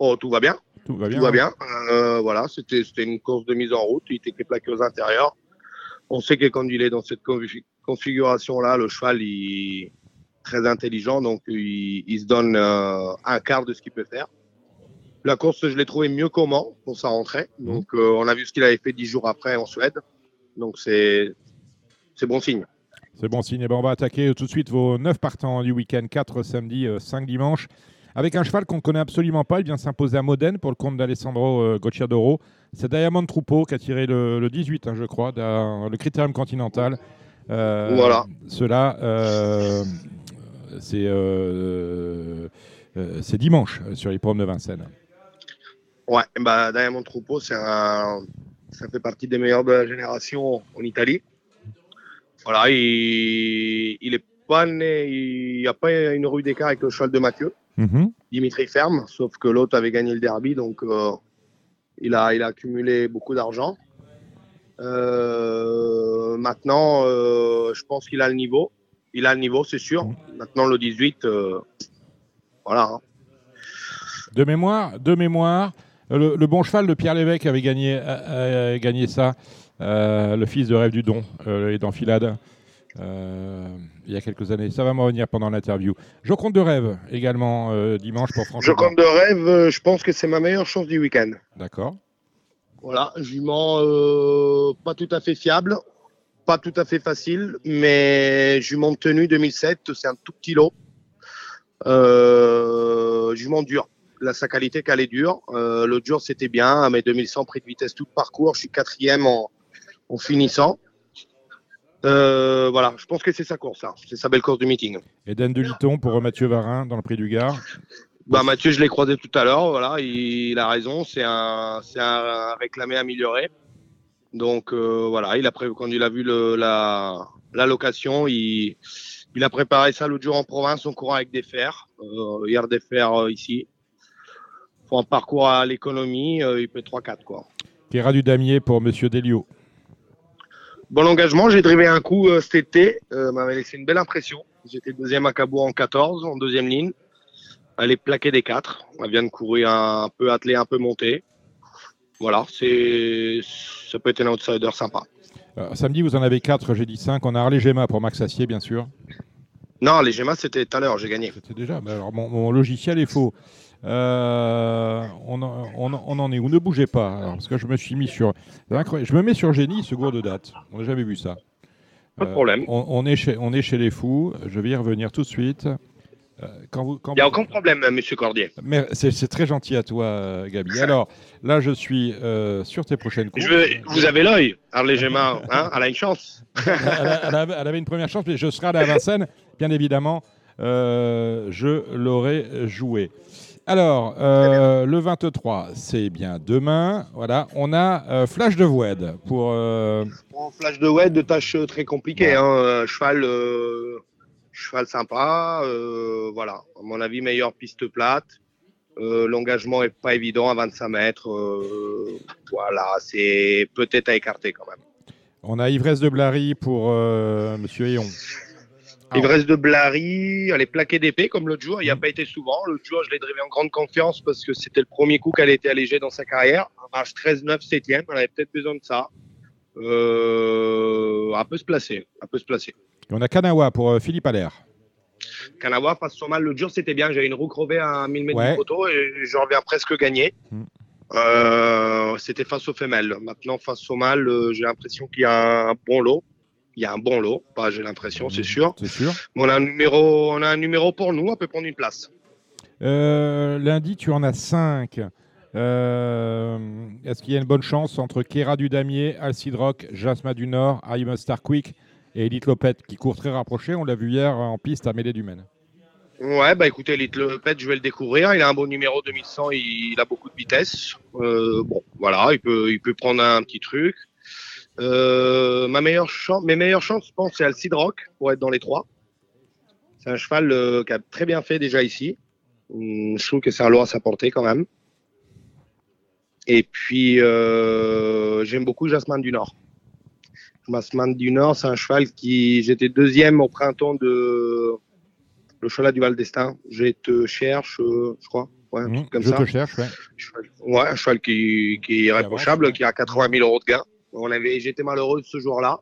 Oh, tout va bien. Tout va bien. Tout va hein bien. Euh, voilà, c'était une course de mise en route. Il était plaqué aux intérieurs. On sait que quand il est dans cette confi- configuration-là, le cheval il très intelligent, donc il, il se donne euh, un quart de ce qu'il peut faire. La course, je l'ai trouvé mieux comment pour sa rentrée. Donc, euh, on a vu ce qu'il avait fait dix jours après en Suède. Donc, c'est bon signe. C'est bon signe. Eh ben, on va attaquer tout de suite vos 9 partants du week-end, 4 samedi, 5 dimanche. Avec un cheval qu'on ne connaît absolument pas, il vient s'imposer à Modène pour le compte d'Alessandro euh, Gocciadoro. C'est Diamond Troupeau qui a tiré le, le 18, hein, je crois, dans le Critérium Continental. Euh, Voilà. Cela, euh, c'est euh, euh, c'est dimanche euh, sur l'hippodrome de Vincennes. Ouais, bah, Diamond Troupeau, c'est un, ça fait partie des meilleurs de la génération en Italie. Voilà, il, il est pas né, il n'y a pas une rue d'écart avec le cheval de Mathieu, Mhm. Dimitri Ferme, sauf que l'autre avait gagné le derby, donc euh, il, a, il a accumulé beaucoup d'argent. Euh, maintenant, euh, je pense qu'il a le niveau. Il a le niveau, c'est sûr. Maintenant, le 18, euh, voilà. hein. De mémoire, de mémoire, le, le bon cheval de Pierre Lévesque avait gagné, a- a gagné ça, euh, le fils de Rêve du Don, euh, et d'Enfilade, euh, il y a quelques années. Ça va me revenir pendant l'interview. Je compte de rêve également euh, dimanche pour Je Franchement. compte de rêve, euh, je pense que c'est ma meilleure chance du week-end. D'accord. Voilà, jument euh, pas tout à fait fiable, pas tout à fait facile, mais jument tenue 2007, c'est un tout petit lot. Euh, jument dur. La, sa qualité qu'elle est dure. Euh, le dur, c'était bien. Mais 2100 prix de vitesse tout le parcours. Je suis quatrième en, en finissant. Euh, voilà, je pense que c'est sa course, ça. C'est sa belle course du meeting. Eden de Liton pour Mathieu Varin dans le prix du Gard? Bah, Mathieu, je l'ai croisé tout à l'heure. Voilà, il, il a raison. C'est un, c'est un réclamé amélioré. Donc euh, voilà, il a quand il a vu le, la, la location, il, il a préparé ça l'autre jour en province, en courant avec des fers. Euh, hier des fers euh, ici. Pour un parcours à l'économie, euh, il peut 3-4 quoi. Kéra du Damier pour Monsieur Delio. Bon engagement, j'ai drivé un coup euh, cet été, euh, m'avait laissé une belle impression. J'étais deuxième à Cabourg en 14, en deuxième ligne. Elle est plaquée des 4. Elle vient de courir un peu attelée, un peu montée. Voilà, c'est ça peut être un outsider sympa. Euh, samedi, vous en avez 4, j'ai dit 5. On a Harley Gemma pour Max Assier, bien sûr. Non, les c'était tout à l'heure, j'ai gagné. C'était déjà. mais alors, mon, mon logiciel est faux. Euh, on, en, on en- on en est où? Ne bougez pas. alors, parce que je me suis mis sur. Je me mets sur Génie, seconde date. On n'a jamais vu ça. Pas de Euh, problème. On, on est chez, on est chez les fous. Je vais y revenir tout de suite. Euh, quand vous, quand Il n'y a vous- aucun problème, monsieur Cordier. Mais c'est c'est très gentil à toi, euh, Gabi. Alors, là, je suis euh, sur tes prochaines courses. Je veux- vous avez l'œil, Harley Gemma, hein, elle a une chance. elle, avait, elle avait une première chance, mais je serai allé à Vincennes, bien évidemment, euh, je l'aurais joué. Alors, euh, le 23, c'est bien demain. Voilà, on a euh, Flash de Wed pour. euh, flash de web, de tâches très compliquées. Hein. euh, Cheval, euh, cheval sympa. euh, voilà, à mon avis, meilleure piste plate. Euh, L'engagement est pas évident à 25 mètres. euh, voilà, c'est peut-être à écarter quand même. on a Ivresse de Blary pour Monsieur Héon. Ah. Ivresse de Blary, elle est plaquée d'épée comme l'autre jour. Il n'y a pas été souvent. L'autre jour, je l'ai drivé en grande confiance parce que c'était le premier coup qu'elle était allégée dans sa carrière. Un marche 13-9, 7e. Elle avait peut-être besoin de ça. Euh, elle peut se placer. Elle peut se placer. Et on a Kanawa pour euh, Philippe Allaire. Kanawa face son mal l'autre jour, c'était bien. J'avais une roue crevée à 1000 mètres Ouais. du poteau et j'en reviens presque gagné. Mm. Euh, c'était face aux femelles. Maintenant, face au mâle, euh, j'ai l'impression qu'il y a un bon lot. Il y a un bon lot. Pas j'ai l'impression, c'est sûr. C'est sûr. Mais on a un numéro, on a un numéro pour nous. On peut prendre une place. Euh, lundi, tu en as 5. Est-ce qu'il y a une bonne chance entre Kera du Damier, Alcide Rock, Jasma du Nord, I'm a Star Quick et Elite Lopette qui court très rapproché? On l'a vu hier en piste à Mêlée du Maine. Ouais, bah écoutez, Little Pet, je vais le découvrir. Il a un bon numéro 2100, il, il a beaucoup de vitesse. Euh, bon, voilà, il peut, il peut prendre un petit truc. Euh, ma meilleure chance, mes meilleures chances, je pense, c'est Alcide Rock pour être dans les trois. C'est un cheval euh, qui a très bien fait déjà ici. Hum, je trouve que c'est un lot à sa portée quand même. Et puis, euh, j'aime beaucoup Jasmine du Nord. Jasmine du Nord, c'est un cheval qui, j'étais deuxième au printemps de le cheval du Val d'Estaing. Je te cherche, euh, je crois. Ouais, un Mmh, truc comme je ça. te cherche, ouais. Cheval- Ouais, un cheval qui, qui est irréprochable, qui a 80 000 euros de gain. On avait, j'étais malheureux ce jour-là.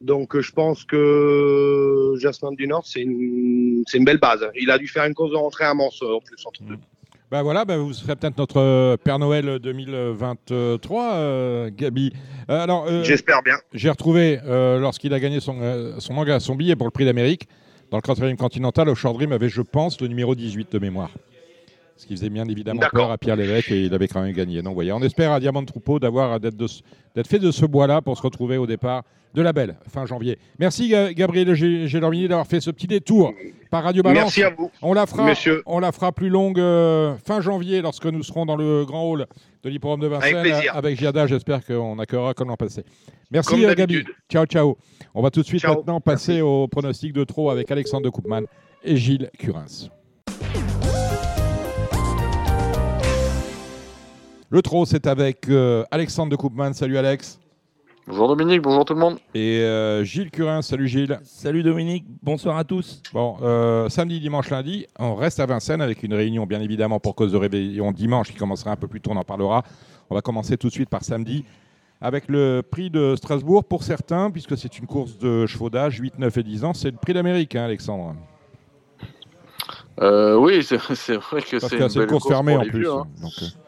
Donc, euh, je pense que Jasmine du Nord, c'est une, c'est une belle base. Il a dû faire une course de rentrée à Mans, euh, en plus, entre deux. Bah voilà, bah vous serez peut-être notre euh, Père Noël 2023, euh, Gabi. Euh, alors, euh, J'espère bien. j'ai retrouvé, euh, lorsqu'il a gagné son, son, son billet pour le prix d'Amérique, dans le quatrième continental, au Short Dream avait, je pense, le numéro 18 de mémoire. Ce qui faisait bien évidemment peur à Pierre Lévesque et il avait quand même gagné. Donc, voyez, on espère à Diamant Troupeau d'avoir d'être fait de ce bois-là pour se retrouver au départ de la belle, fin janvier. Merci Ga- Gabriel Gé- Gélormini d'avoir fait ce petit détour par Radio Balance. Merci à vous. On la fera, Monsieur. on la fera plus longue euh, fin janvier lorsque nous serons dans le grand hall de l'hippodrome de Vincennes Avec plaisir. avec Giada. J'espère qu'on accueillera comme l'an passé. Merci euh, Gabi. Ciao, ciao. On va tout de suite Ciao. maintenant passer au pronostic de trop avec Alexandre de Koopman et Gilles Curins. Le trot, c'est avec euh, Alexandre de Koopman. Salut Alex. Bonjour Dominique, bonjour tout le monde. Et euh, Gilles Curins. Salut Gilles. Salut Dominique, bonsoir à tous. Bon, euh, samedi, dimanche, lundi, on reste à Vincennes avec une réunion bien évidemment pour cause de réveillon dimanche qui commencera un peu plus tôt, on en parlera. On va commencer tout de suite par samedi avec le prix de Strasbourg pour certains, puisque c'est une course de chevaux d'âge 8, 9 et 10 ans. C'est le prix d'Amérique, hein, Alexandre. Euh, oui, c'est vrai que c'est une une course fermée en plus. hein.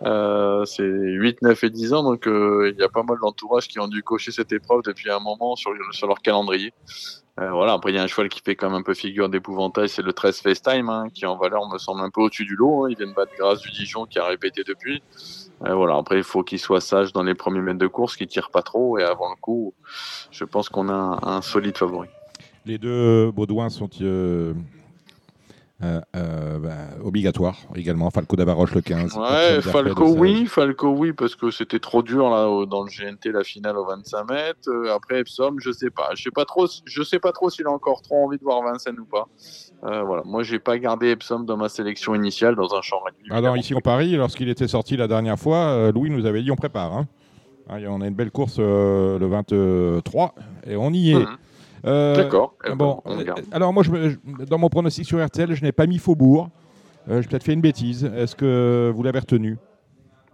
Euh, Euh, c'est 8, 9 et 10 ans, donc euh, il y a pas mal d'entourages qui ont dû cocher cette épreuve depuis un moment sur, sur leur calendrier. Voilà, après il y a un cheval qui fait quand même un peu figure d'épouvantail, c'est le 13 FaceTime, hein, qui en valeur me semble un peu au-dessus du lot. hein. Il vient de battre Grâce du Dijon qui a répété depuis. Voilà, après il faut qu'il soit sage dans les premiers mètres de course, qu'il tire pas trop, et avant le coup, je pense qu'on a un, un solide favori. les deux Baudouins sont euh, euh, bah, obligatoires également. Falco d'Avaroche le 15. Ouais, Falco le 16. oui, Falco oui, parce que c'était trop dur là au- dans le GNT la finale au 25 mètres. Euh, après Epsom, je sais pas, je sais pas trop, je sais pas trop s'il a encore trop envie de voir Vincennes ou pas. Voilà, moi j'ai pas gardé Epsom dans ma sélection initiale dans un champ réduit. Alors ici on Paris, lorsqu'il était sorti la dernière fois, Louis nous avait dit on prépare. hein. Ah, on a une belle course le 23 et on y est. Mhm. D'accord. eh ben, Bon, on euh, alors moi, je, dans mon pronostic sur RTL, je n'ai pas mis Faubourg. Euh, J'ai peut-être fait une bêtise. Est-ce que vous l'avez retenu?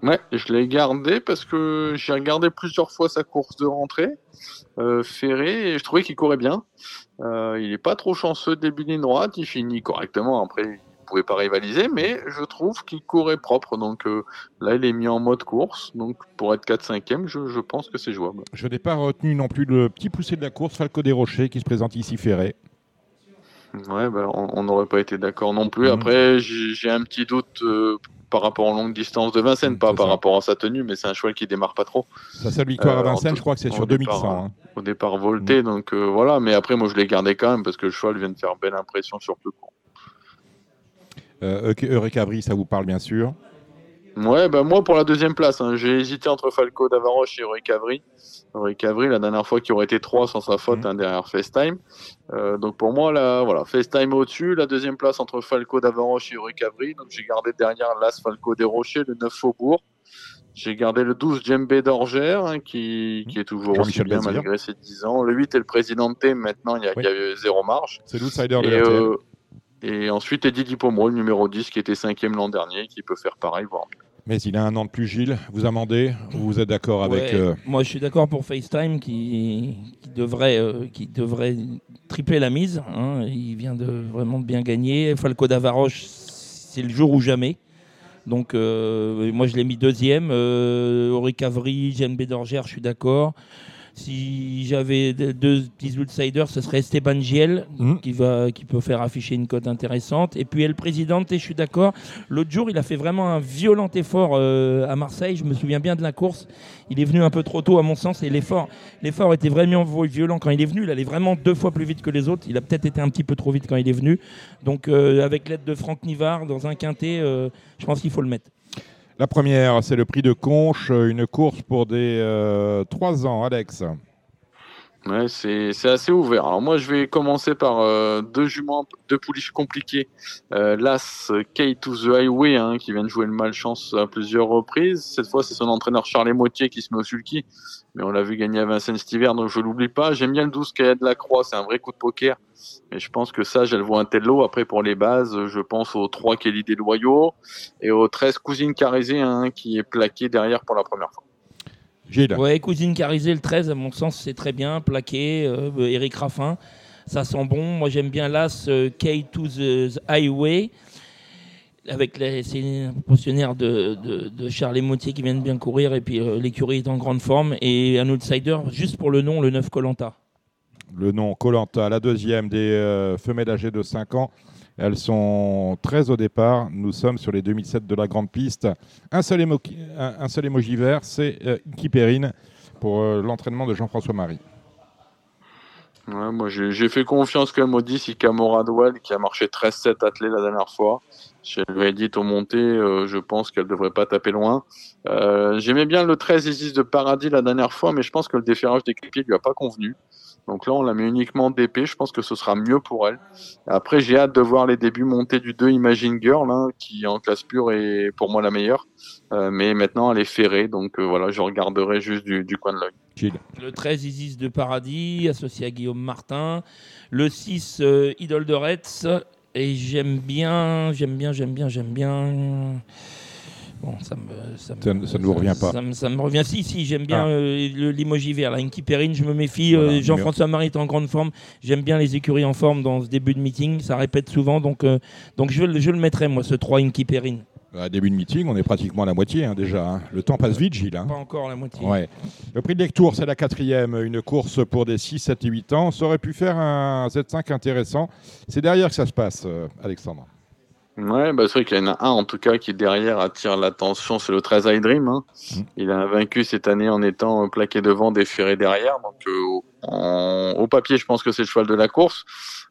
Ouais, je l'ai gardé parce que j'ai regardé plusieurs fois sa course de rentrée, euh, Ferré, et je trouvais qu'il courait bien. Euh, il est pas trop chanceux début de ligne droite, il finit correctement. Après, pouvait pas rivaliser, mais je trouve qu'il courait propre. Donc euh, là, il est mis en mode course. Donc pour être 4-5e, je, je pense que c'est jouable. Je n'ai pas retenu non plus le petit poussé de la course, Falco des Rochers, qui se présente ici ferré. Ouais, bah, on n'aurait pas été d'accord non plus. Mhm. Après, j'ai un petit doute euh, par rapport aux longues distances de Vincennes, Mhm, pas par ça. rapport à sa tenue, mais c'est un cheval qui démarre pas trop. Sa seule victoire Euh, à Vincennes, en tout- je crois que c'est sur départ, 2100. hein. au départ volté. Donc euh, voilà, mais après, moi, je l'ai gardé quand même parce que le cheval vient de faire belle impression sur peu court. Euh, Eureka Brie, ça vous parle bien sûr. Ouais, bah moi, pour la deuxième place, hein, j'ai hésité entre Falco d'Avaroche et Recavry. Recavry, la dernière fois, qui aurait été 3 sans sa faute Mhm. hein, derrière FaceTime. Euh, donc pour moi, là, voilà, FaceTime au-dessus. La deuxième place entre Falco d'Avaroche et Recavry. Donc j'ai gardé derrière l'As Falco des Rochers, le 9 Faubourg. J'ai gardé le 12 Djembé d'Orgère, hein, qui, qui est toujours aussi bien malgré ses 10 ans. Le 8 est le président T, maintenant il y a, Oui. il y a zéro marge. C'est l'outsider de Et, ensuite Eddie Dipomro, le numéro 10, qui était cinquième l'an dernier, qui peut faire pareil, voire mieux. Mais il a un an de plus, Gilles. Vous amendez ou vous êtes d'accord avec. Ouais, euh, Moi, je suis d'accord pour FaceTime qui, qui devrait, euh, qui devrait tripler la mise. hein. Il vient de vraiment de bien gagner. Falco d'Avaroche, c'est le jour ou jamais. Donc, euh, moi, je l'ai mis deuxième. Euh, Auric Avery, Jeanne Bédorgère, je suis d'accord. Si j'avais deux, petits outsiders, ce serait Esteban Giel, Mhm. qui, va, qui peut faire afficher une cote intéressante. Et puis, El Presidente, je suis d'accord. L'autre jour, il a fait vraiment un violent effort euh, à Marseille. Je me souviens bien de la course. Il est venu un peu trop tôt, à mon sens, et l'effort, l'effort était vraiment violent quand il est venu. Il allait vraiment deux fois plus vite que les autres. Il a peut-être été un petit peu trop vite quand il est venu. Donc, euh, avec l'aide de Franck Nivard, dans un quintet, euh, je pense qu'il faut le mettre. La première, c'est le prix de Conche, une course pour des 3 ans, Alex. Ouais, c'est c'est assez ouvert. Alors moi, je vais commencer par euh, deux juments, deux pouliches compliquées. Euh, L'As K to the Highway, hein, qui vient de jouer le malchance à plusieurs reprises. Cette fois, c'est son entraîneur Charles Moitié qui se met au sulky. Mais on l'a vu gagner à Vincennes cet hiver, donc je l'oublie pas. J'aime bien le 12 Kaya de la Croix, c'est un vrai coup de poker. Et je pense que ça, elle vaut un tel lot. Après, pour les bases, je pense au 3 Kelly des Loyaux et au 13 Cousine Carisé, hein, qui est plaqué derrière pour la première fois. Gilles. Ouais, Cousine Carisé, le 13, à mon sens, c'est très bien. Plaqué, euh, Eric Raffin, ça sent bon. Moi, j'aime bien l'As euh, K to the Highway. Avec les, c'est un pensionnaire de, de, de Charles Moutier qui vient de bien courir. Et puis euh, l'écurie est en grande forme. Et un outsider, juste pour le nom, le 9 Colanta. Le nom Colanta, la deuxième des euh, femelles âgées de 5 ans. Elles sont 13 au départ. Nous sommes sur les 2007 de la grande piste. Un seul, émo- émoji vert, c'est euh, Iki Perrine pour euh, l'entraînement de Jean-François Marie. Moi, j'ai fait confiance quand même au 10 Ikamora Doual, qui a marché 13-7 attelé la dernière fois. Je lui ai dit au monté, euh, je pense qu'elle devrait pas taper loin. Euh, J'aimais bien le 13 Isis de Paradis la dernière fois, mais je pense que le déferrage des clipiers lui a pas convenu. Donc là, on la met uniquement d'épée. Je pense que ce sera mieux pour elle. Après, j'ai hâte de voir les débuts montés du 2 Imagine Girl, hein, qui en classe pure est pour moi la meilleure. Euh, mais maintenant, elle est ferrée. Donc euh, voilà, je regarderai juste du, du coin de l'œil. Le 13 Isis de Paradis, associé à Guillaume Martin. Le 6 euh, Idole de Retz. Et j'aime bien, j'aime bien, j'aime bien, j'aime bien. Bon, ça me, ça, me- Ça, ça ne vous revient pas. Ça, me, ça me revient. Si, si, j'aime bien Ah. euh, le Limogiver. La Inky Perrine, je me méfie. Voilà, Euh, Jean-François Marie est en grande forme. J'aime bien les écuries en forme dans ce début de meeting. Ça répète souvent. Donc, euh, donc je, le- je le mettrai, moi, ce 3 Inky Perrine. À début de meeting, on est pratiquement à la moitié hein, déjà. hein. Le temps passe vite, Gilles. hein. Pas encore la moitié. Ouais. Le prix de Lectour, c'est la quatrième, une course pour des 6, 7 et 8 ans. Ça aurait pu faire un Z5 intéressant. C'est derrière que ça se passe, euh, Alexandre. Ouais, bah c'est vrai qu'il y en a un en tout cas qui derrière attire l'attention, c'est le 13 I Dream. hein. Mm. Il a vaincu cette année en étant euh, plaqué devant, déféré derrière. Donc euh, en- au papier, je pense que c'est le cheval de la course.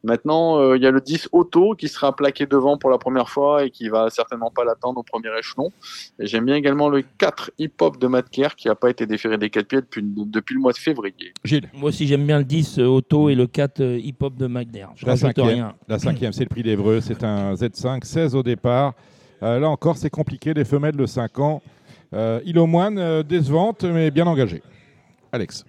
Maintenant, euh, il y a le 10 Auto qui sera plaqué devant pour la première fois et qui va certainement pas l'attendre au premier échelon. Et j'aime bien également le 4 Hip Hop de Matt Kerr qui n'a pas été déféré des 4 pieds depuis, depuis le mois de février. Gilles, Moi aussi, j'aime bien le 10 euh, Auto et le 4 euh, Hip Hop de McNair. Je la cinquième, rien. la cinquième c'est le prix d'Evreux. C'est un Z5, 16 au départ. Euh, là encore, c'est compliqué. Des femelles de 5 ans. Euh, Ilomoine, euh, décevante, mais bien engagée. Alex.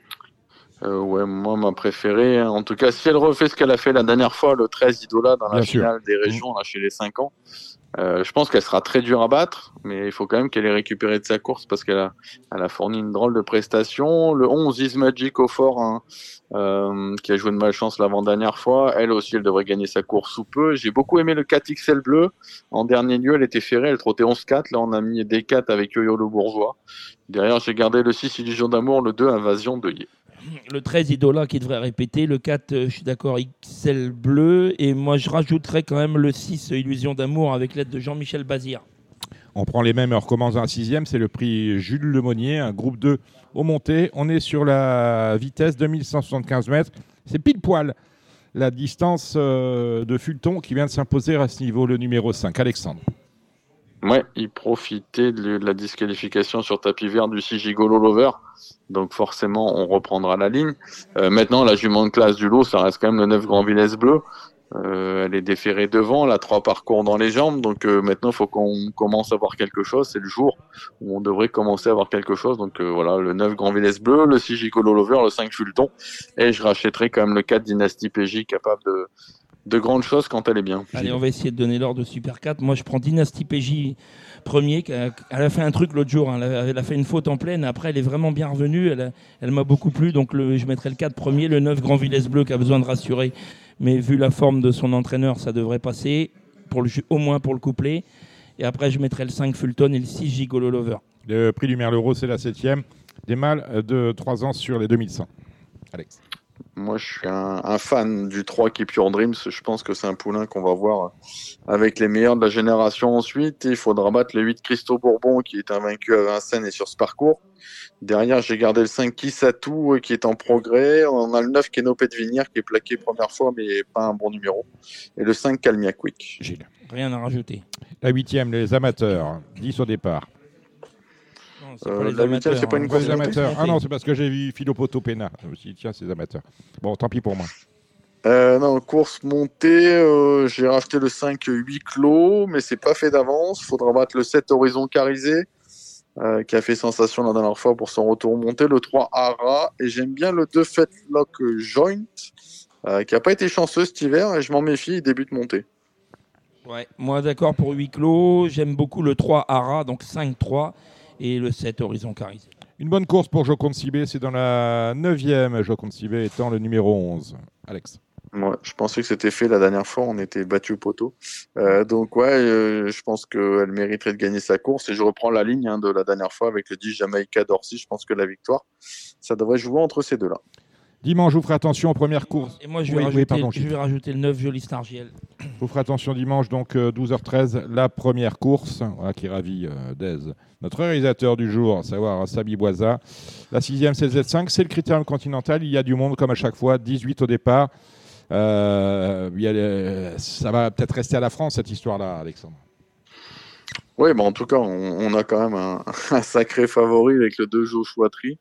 Euh, ouais, moi, ma préférée, hein. en tout cas, si elle refait ce qu'elle a fait la dernière fois, le 13 Idola dans la Bien sûr. finale des régions, là, chez les 5 ans, euh, je pense qu'elle sera très dure à battre, mais il faut quand même qu'elle ait récupéré de sa course parce qu'elle a, elle a fourni une drôle de prestation. Le 11 Is Magic au fort, hein, euh, qui a joué de malchance l'avant-dernière fois, elle aussi, elle devrait gagner sa course sous peu. J'ai beaucoup aimé le 4 XL bleu. En dernier lieu, elle était ferrée, elle trottait 11-4. Là, on a mis des 4 avec Yo-Yo le bourgeois. Derrière, j'ai gardé le 6 Illusion d'amour, le 2 Invasion de Yé. Le 13 Idola qui devrait répéter. Le 4, euh, je suis d'accord, XL bleu. Et moi, je rajouterais quand même le 6 Illusion d'amour avec l'aide de Jean-Michel Bazir. On prend les mêmes et on recommence un sixième. C'est le prix Jules Lemonnier, un groupe 2 au monté. On est sur la vitesse 2175 mètres. C'est pile poil la distance euh, de Fulton qui vient de s'imposer à ce niveau, le numéro 5. Alexandre. Ouais, il profitait de la disqualification sur tapis vert du 6 Gigolo Lover. Donc forcément, on reprendra la ligne. Euh, maintenant, la jument de classe du lot, ça reste quand même le 9 Grand Villesse Bleu. Euh, elle est déférée devant, elle a trois parcours dans les jambes. Donc euh, maintenant, il faut qu'on commence à voir quelque chose. C'est le jour où on devrait commencer à voir quelque chose. Donc euh, voilà, le 9 Grand Villesse Bleu, le 6 Gigolo Lover, le 5 Fulton. Et je rachèterai quand même le 4 Dynasty PJ capable de, de grandes choses quand elle est bien. Allez, on va essayer de donner l'ordre de Super 4. Moi, je prends Dynasty PJ premier. Elle a fait un truc l'autre jour. hein. Elle, a, elle a fait une faute en pleine. Après, elle est vraiment bien revenue. Elle, m'a beaucoup plu. Donc, le- je mettrai le 4 premier. Le 9 Grand Villesse Bleu qui a besoin de rassurer. Mais vu la forme de son entraîneur, ça devrait passer. Pour le, au moins pour le couplet. Et après, je mettrai le 5 Fulton et le 6 Gigolo Lover. Le prix du Merleau, c'est la septième. Des mâles de 3 ans sur les 2100. Alex. Moi, je suis un, un fan du 3 qui est Pure Dreams. Je pense que c'est un poulain qu'on va voir avec les meilleurs de la génération ensuite. Et il faudra battre le 8 Christo Bourbon qui est invaincu à Vincennes et sur ce parcours. Derrière, j'ai gardé le 5 Kissatou euh, qui est en progrès. On a le 9 Kenopet Vinière qui est plaqué première fois mais pas un bon numéro. Et le 5 Calmia Quick. Gilles. Rien à rajouter. La huitième, les amateurs. 10 au départ. C'est Euh, pas les la huitième, amateurs, c'est pas une hein. Ils ont amateurs. Ah non, c'est parce que j'ai vu Philopoto Pena. Je me suis dit, tiens, c'est les amateurs. Bon, tant pis pour moi. Euh, non, course montée, euh, j'ai racheté le 5 huis clos, mais c'est pas fait d'avance. Faudra battre le 7 Horizon Carisé, euh, qui a fait sensation la dernière fois pour son retour monté, le 3 Ara, et j'aime bien le 2 Fetlock Joint, euh, qui a pas été chanceux cet hiver, et je m'en méfie, il débute montée. Ouais, moi d'accord pour huis clos. J'aime beaucoup le 3 Ara, donc 5-3, et le 7 Horizon Carisé. Une bonne course pour Jocon Sibé, c'est dans la neuvième, Jocon Sibé étant le numéro 11. Alex. Ouais, je pensais que c'était fait la dernière fois, on était battu au poteau. Euh, donc ouais, euh, je pense qu'elle mériterait de gagner sa course, et je reprends la ligne hein, de la dernière fois avec le 10 Jamaïca d'Orsi, je pense que la victoire, ça devrait jouer entre ces deux-là. Dimanche, vous ferez attention aux premières courses. Et moi, je vais, Oui, oui, rajouter, pardon, je Gilles. vais rajouter le 9 Joli Stargiel. Vous ferez attention dimanche, donc euh, 12h13, la première course, voilà, qui ravit euh, Dez, notre réalisateur du jour, à savoir Sabi Boisa. La sixième, c'est le Z5, c'est le critérium continental. Il y a du monde comme à chaque fois, 18 au départ. Euh, il y a les- ça va peut-être rester à la France, cette histoire-là, Alexandre. Oui, bah en tout cas, on, on a quand même un, un sacré favori avec le 2 Joshua Tree.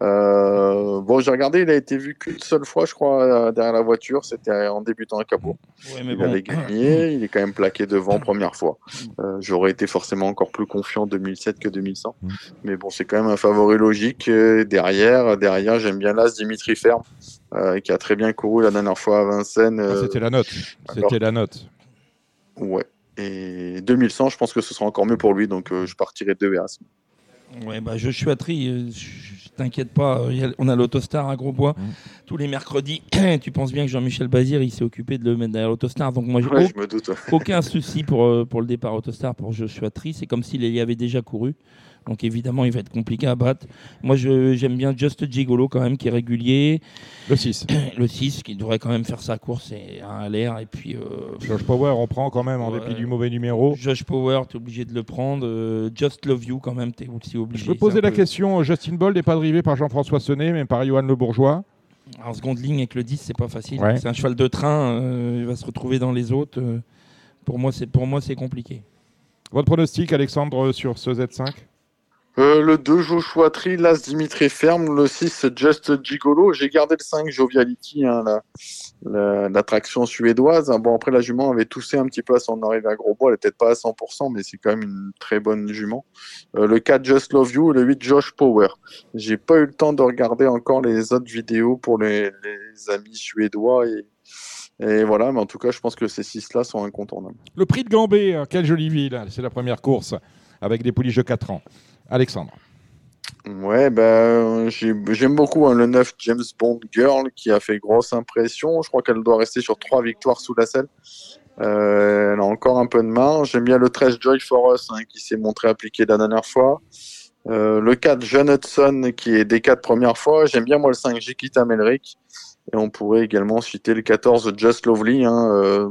Euh, bon, j'ai regardé, il a été vu qu'une seule fois, je crois, euh, derrière la voiture. C'était en débutant à Capot. Ouais, mais il bon. avait gagné, il est quand même plaqué devant première fois. Euh, J'aurais été forcément encore plus confiant en 2007 que 2100. Mm. Mais bon, c'est quand même un favori logique. Derrière, derrière, j'aime bien l'As Dimitri Ferme, euh, qui a très bien couru la dernière fois à Vincennes. Ah, C'était la note. C'était la note. Ouais. Et 2100, je pense que ce sera encore mieux pour lui, donc je partirai de Veras. Ouais, bah, je suis à Tri, je t'inquiète pas, on a l'autostar à Grosbois mmh. tous les mercredis. tu penses bien que Jean-Michel Bazir, il s'est occupé de le mettre derrière l'autostar, donc moi j'ai aucun souci pour, pour le départ autostar pour Joshua Tri, c'est comme s'il y avait déjà couru. Donc évidemment, il va être compliqué à battre. Moi, j'aime bien Just Gigolo quand même, qui est régulier. Le 6. Le 6, qui devrait quand même faire sa course et à l'air. Et puis. Euh, Josh Power, on prend quand même en dépit du mauvais numéro. Josh Power, tu es obligé de le prendre. Euh, Just Love You, quand même, tu es aussi obligé. Je peux poser la question Justin Bold n'est pas drivé par Jean-François Sonnet, mais par Johan Le Bourgeois En seconde ligne avec le 10, c'est pas facile. C'est un cheval de train, euh, il va se retrouver dans les autres. pour moi, c'est compliqué. Votre pronostic, Alexandre, sur ce Z5 euh, le 2, Joshua Tree, l'As Dimitri Ferme, le 6, Just Gigolo. J'ai gardé le 5, Joviality, hein, l'attraction suédoise. Bon, après, la jument avait toussé un petit peu à son arrivée à Grosbois. Elle n'était peut-être pas à 100%, mais c'est quand même une très bonne jument. Euh, le 4, Just Love You. Le 8, Josh Power. J'ai pas eu le temps de regarder encore les autres vidéos pour les, amis suédois et, voilà, mais en tout cas, je pense que ces six-là sont incontournables. Le prix de Gambé, hein, quelle jolie ville. C'est la première course avec des pouliches de 4 ans. Alexandre. Ouais, ben, j'aime beaucoup hein, le 9 James Bond Girl qui a fait grosse impression. Je crois qu'elle doit rester sur trois victoires sous la selle. Euh, elle a encore un peu de marge. J'aime bien le 13 Joy for Us hein, qui s'est montré appliqué la dernière fois. Euh, le 4 John Hudson qui est des quatre premières fois. J'aime bien moi le 5 Jikita Melrick et on pourrait également citer le 14 Just Lovely hein, euh,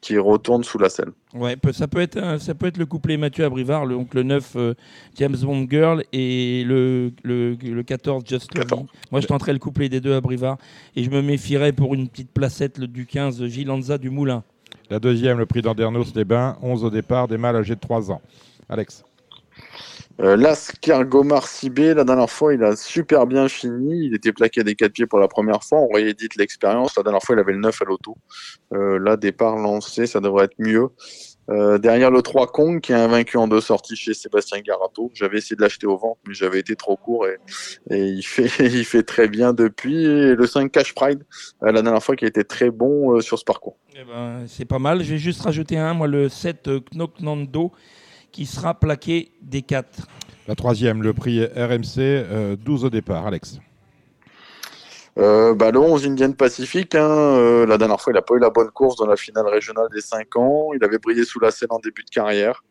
qui retourne sous la selle. Ouais, ça peut être ça peut être le couplet Mathieu Abrivard, le, donc le 9 euh, James Bond Girl et le, le, le 14 Just Lovely. Moi je tenterais le couplet des deux Abrivard et je me méfierais pour une petite placette le, du 15 Gilanza du Moulin. La deuxième, le prix d'Andernos les Bains, 11 au départ, des mâles âgés de 3 ans. Alex. Euh, Lascargomar Sibé, la dernière fois, il a super bien fini. Il était plaqué des quatre pieds pour la première fois. On réédite l'expérience. La dernière fois, il avait le 9 à l'auto. Euh, là, départ lancé, ça devrait être mieux. Euh, derrière le 3 Kong, qui est invaincu en deux sorties chez Sébastien Garato. J'avais essayé de l'acheter au vent, mais j'avais été trop court et, il, fait, très bien depuis. Et le 5 Cash Pride, euh, la dernière fois, qui a été très bon sur ce parcours. Eh ben, c'est pas mal. Je vais juste rajouter un, moi, le 7 Knoknando qui sera plaqué des 4. La troisième, le prix RMC, 12 euh, au départ. Alex euh, bah, le 11 Indian Pacific, hein, euh, la dernière fois, il n'a pas eu la bonne course dans la finale régionale des 5 ans. Il avait brillé sous la scène en début de carrière.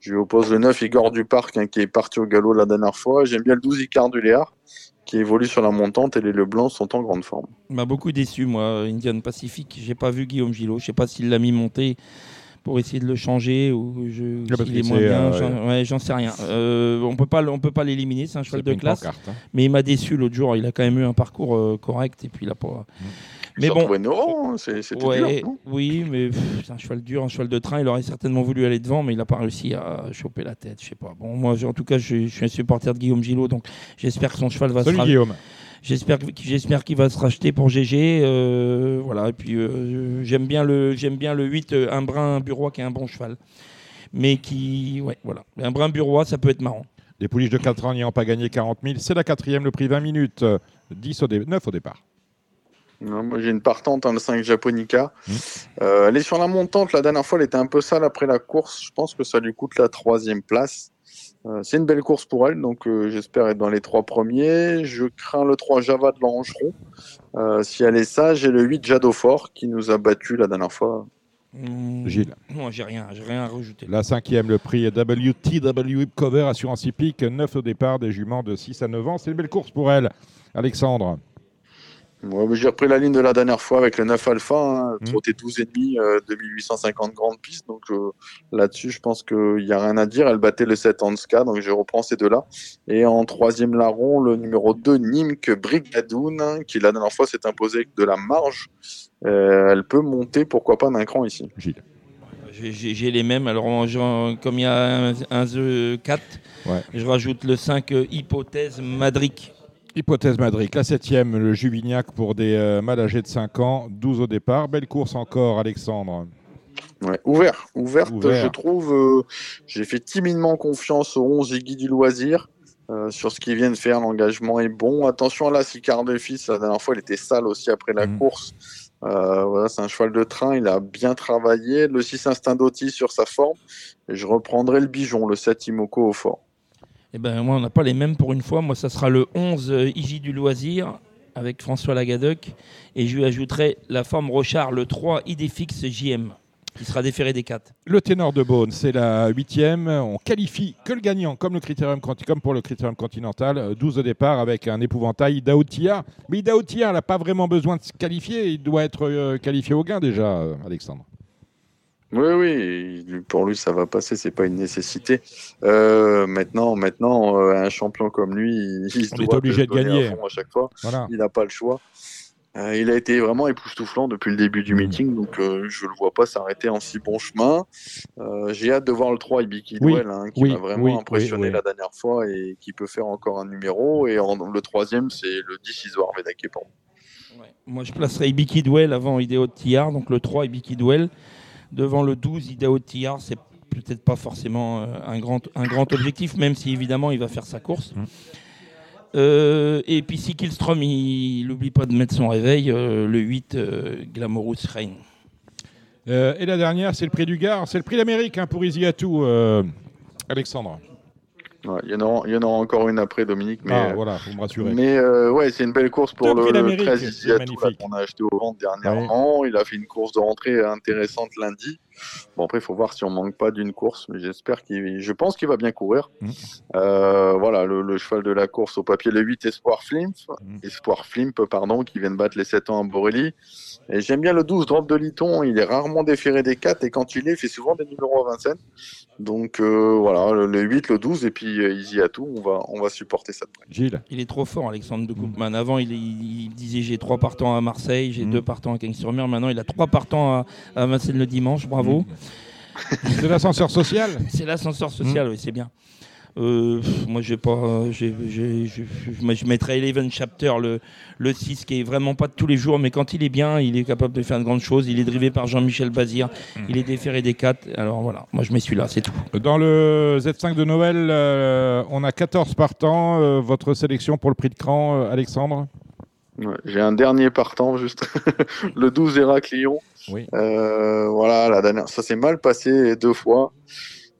Je lui oppose le 9 Igor du Parc, hein, qui est parti au galop la dernière fois. J'aime bien le 12 Icar du Léard, qui évolue sur la montante et les Leblancs sont en grande forme. M'a beaucoup déçu, moi, Indian Pacific. J'ai pas vu Guillaume Gillot. Je sais pas s'il l'a mis monté pour essayer de le changer ou je, est moins bien. Euh, j'en sais rien. Euh, on peut pas, on peut pas l'éliminer. C'est un cheval de classe. Hein. Mais il m'a déçu l'autre jour. Il a quand même eu un parcours euh, correct et puis il a pas. Mm. Mais bon, hein, ouais, dur, oui, mais c'est un cheval dur, un cheval de train. Il aurait certainement voulu aller devant, mais il n'a pas réussi à choper la tête. Je sais pas. Bon, moi, en tout cas, je, suis un supporter de Guillaume Gillot, donc j'espère que son cheval va Salut, se. Guillaume. J'espère j'espère qu'il va se racheter pour GG. Euh, voilà. Et puis euh, j'aime bien le j'aime bien le 8 euh, un brin bureau qui est un bon cheval, mais qui ouais voilà un brin bureau ça peut être marrant. Les pouliches de 4 ans n'ayant pas gagné 40 000, c'est la quatrième, le prix 20 minutes, 10 au 9 au départ. moi j'ai une partante, hein, le 5 Japonica. Mmh. elle est sur la montante, la dernière fois elle était un peu sale après la course. Je pense que ça lui coûte la troisième place. Euh, c'est une belle course pour elle, donc euh, j'espère être dans les trois premiers. Je crains le 3 Java de l'Angeron. Euh, si elle est sage, et le 8 Jadofort qui nous a battu la dernière fois. Mmh. Gilles. Moi, j'ai rien, j'ai rien à rajouter. La cinquième, le prix WTW Cover Assurance Hippique, 9 au départ, des juments de 6 à 9 ans. C'est une belle course pour elle. Alexandre. J'ai repris la ligne de la dernière fois avec le 9 Alpha, hein, mmh. trotté 12,5, euh, 2850 grandes pistes. Donc euh, là-dessus, je pense qu'il n'y a rien à dire. Elle battait le 7 Anska, donc je reprends ces deux-là. Et en troisième larron, le numéro 2 Nimk Brigadoun, hein, qui la dernière fois s'est imposé avec de la marge. Euh, elle peut monter, pourquoi pas, d'un cran ici. Gilles. J'ai les mêmes. Alors, comme il y a un, un The 4, je rajoute le 5 Hypothèse Madric. Hypothèse Madrid, la septième, le Juvignac pour des euh, mal âgés de 5 ans, 12 au départ. Belle course encore, Alexandre. Ouais, ouvert, ouverte, je trouve. Euh, j'ai fait timidement confiance au 11 Iggy du loisir. Euh, sur ce qu'il vient de faire, l'engagement est bon. Attention là, si quart de fils, la dernière fois, il était sale aussi après la mm. course. Euh, voilà, c'est un cheval de train, il a bien travaillé. Le 6 Instinct d'Oti sur sa forme. Et je reprendrai le Bijon, le 7 Imoko au fort. Eh ben, moi, on n'a pas les mêmes pour une fois. Moi, ça sera le 11 euh, Iji du loisir avec François Lagadec. Et je lui ajouterai la forme Rochard, le 3 Idéfix JM, qui sera déféré des 4. Le ténor de Beaune, c'est la huitième. On qualifie que le gagnant, comme, le critérium, comme pour le critérium continental. euh, 12 au départ avec un épouvantail Daotia. Mais Daotia n'a pas vraiment besoin de se qualifier. Il doit être euh, qualifié au gain déjà, euh, Alexandre. Oui, oui, il- pour lui ça va passer, c'est pas une nécessité. Euh, maintenant, maintenant, euh, un champion comme lui, il, est obligé de à gagner. à chaque fois. Voilà. Il n'a pas le choix. Euh, il a été vraiment époustouflant depuis le début du Mhm. meeting, donc euh, je le vois pas s'arrêter en si bon chemin. Euh, J'ai hâte de voir le 3 Ibiki Oui, Duel, hein, qui oui, m'a vraiment oui, impressionné la dernière fois et qui peut faire encore un numéro. Et en- le troisième, c'est le 10 Isoar Vedake pour moi. Moi, je placerai Ibiki Duel avant Ideo Tillard, donc le 3 Ibiki Duel. Devant le 12 Ideo Tillard, c'est peut-être pas forcément euh, un, grand, un grand objectif, même si évidemment il va faire sa course. Mm. Euh, et puis si Killstrom, il n'oublie pas de mettre son réveil, euh, le 8 euh, Glamorous Rain. Et la dernière, c'est le prix du Gard. C'est le prix d'Amérique hein, pour Easy Atou, euh, Alexandre. Ouais, il, y en aura, il y en aura encore une après, Dominique. Mais, ah, euh, voilà, vous me rassurez. Mais euh, ouais, c'est une belle course pour le, le d'Amérique, 13 c'est Isiatou là, magnifique. qu'on a acheté au vente dernièrement. Il a fait une course de rentrée intéressante lundi. Bon après, il faut voir si on manque pas d'une course, mais j'espère qu'il, je pense qu'il va bien courir. Mhm. Euh, voilà, le, le cheval de la course au papier, le 8 Espoir Flimp, Mhm. Espoir Flimp, pardon, qui vient de battre les 7 ans à Borelli. Et j'aime bien le 12 Drop de Liton, il est rarement déféré des 4 et quand il est, il fait souvent des numéros à Vincennes. Donc euh, voilà, le, le 8, le 12 et puis euh, Easy à tout, on va, on va supporter ça de près. Gilles. Il est trop fort, Alexandre de Koopman. Avant, il, il- il disait j'ai trois partants à Marseille, j'ai Mm. deux partants à Cagnes-sur-Mer. Maintenant, il a trois partants à, à Vincennes le dimanche. Bravo. C'est l'ascenseur social C'est l'ascenseur social, oui, c'est bien. Euh, moi, j'ai pas, je mettrais Eleven Chapter, le, le 6, qui est vraiment pas de tous les jours, mais quand il est bien, il est capable de faire de grandes choses. Il est drivé par Jean-Michel Bazir, il est déféré des 4. Alors voilà, moi je mets celui-là, c'est tout. Dans le Z5 de Noël, euh, on a 14 partants. Euh, votre sélection pour le prix de cran, euh, Alexandre? Ouais, J'ai un dernier partant, juste le 12 Héraclion. Oui. Euh, voilà, la dernière, ça s'est mal passé deux fois.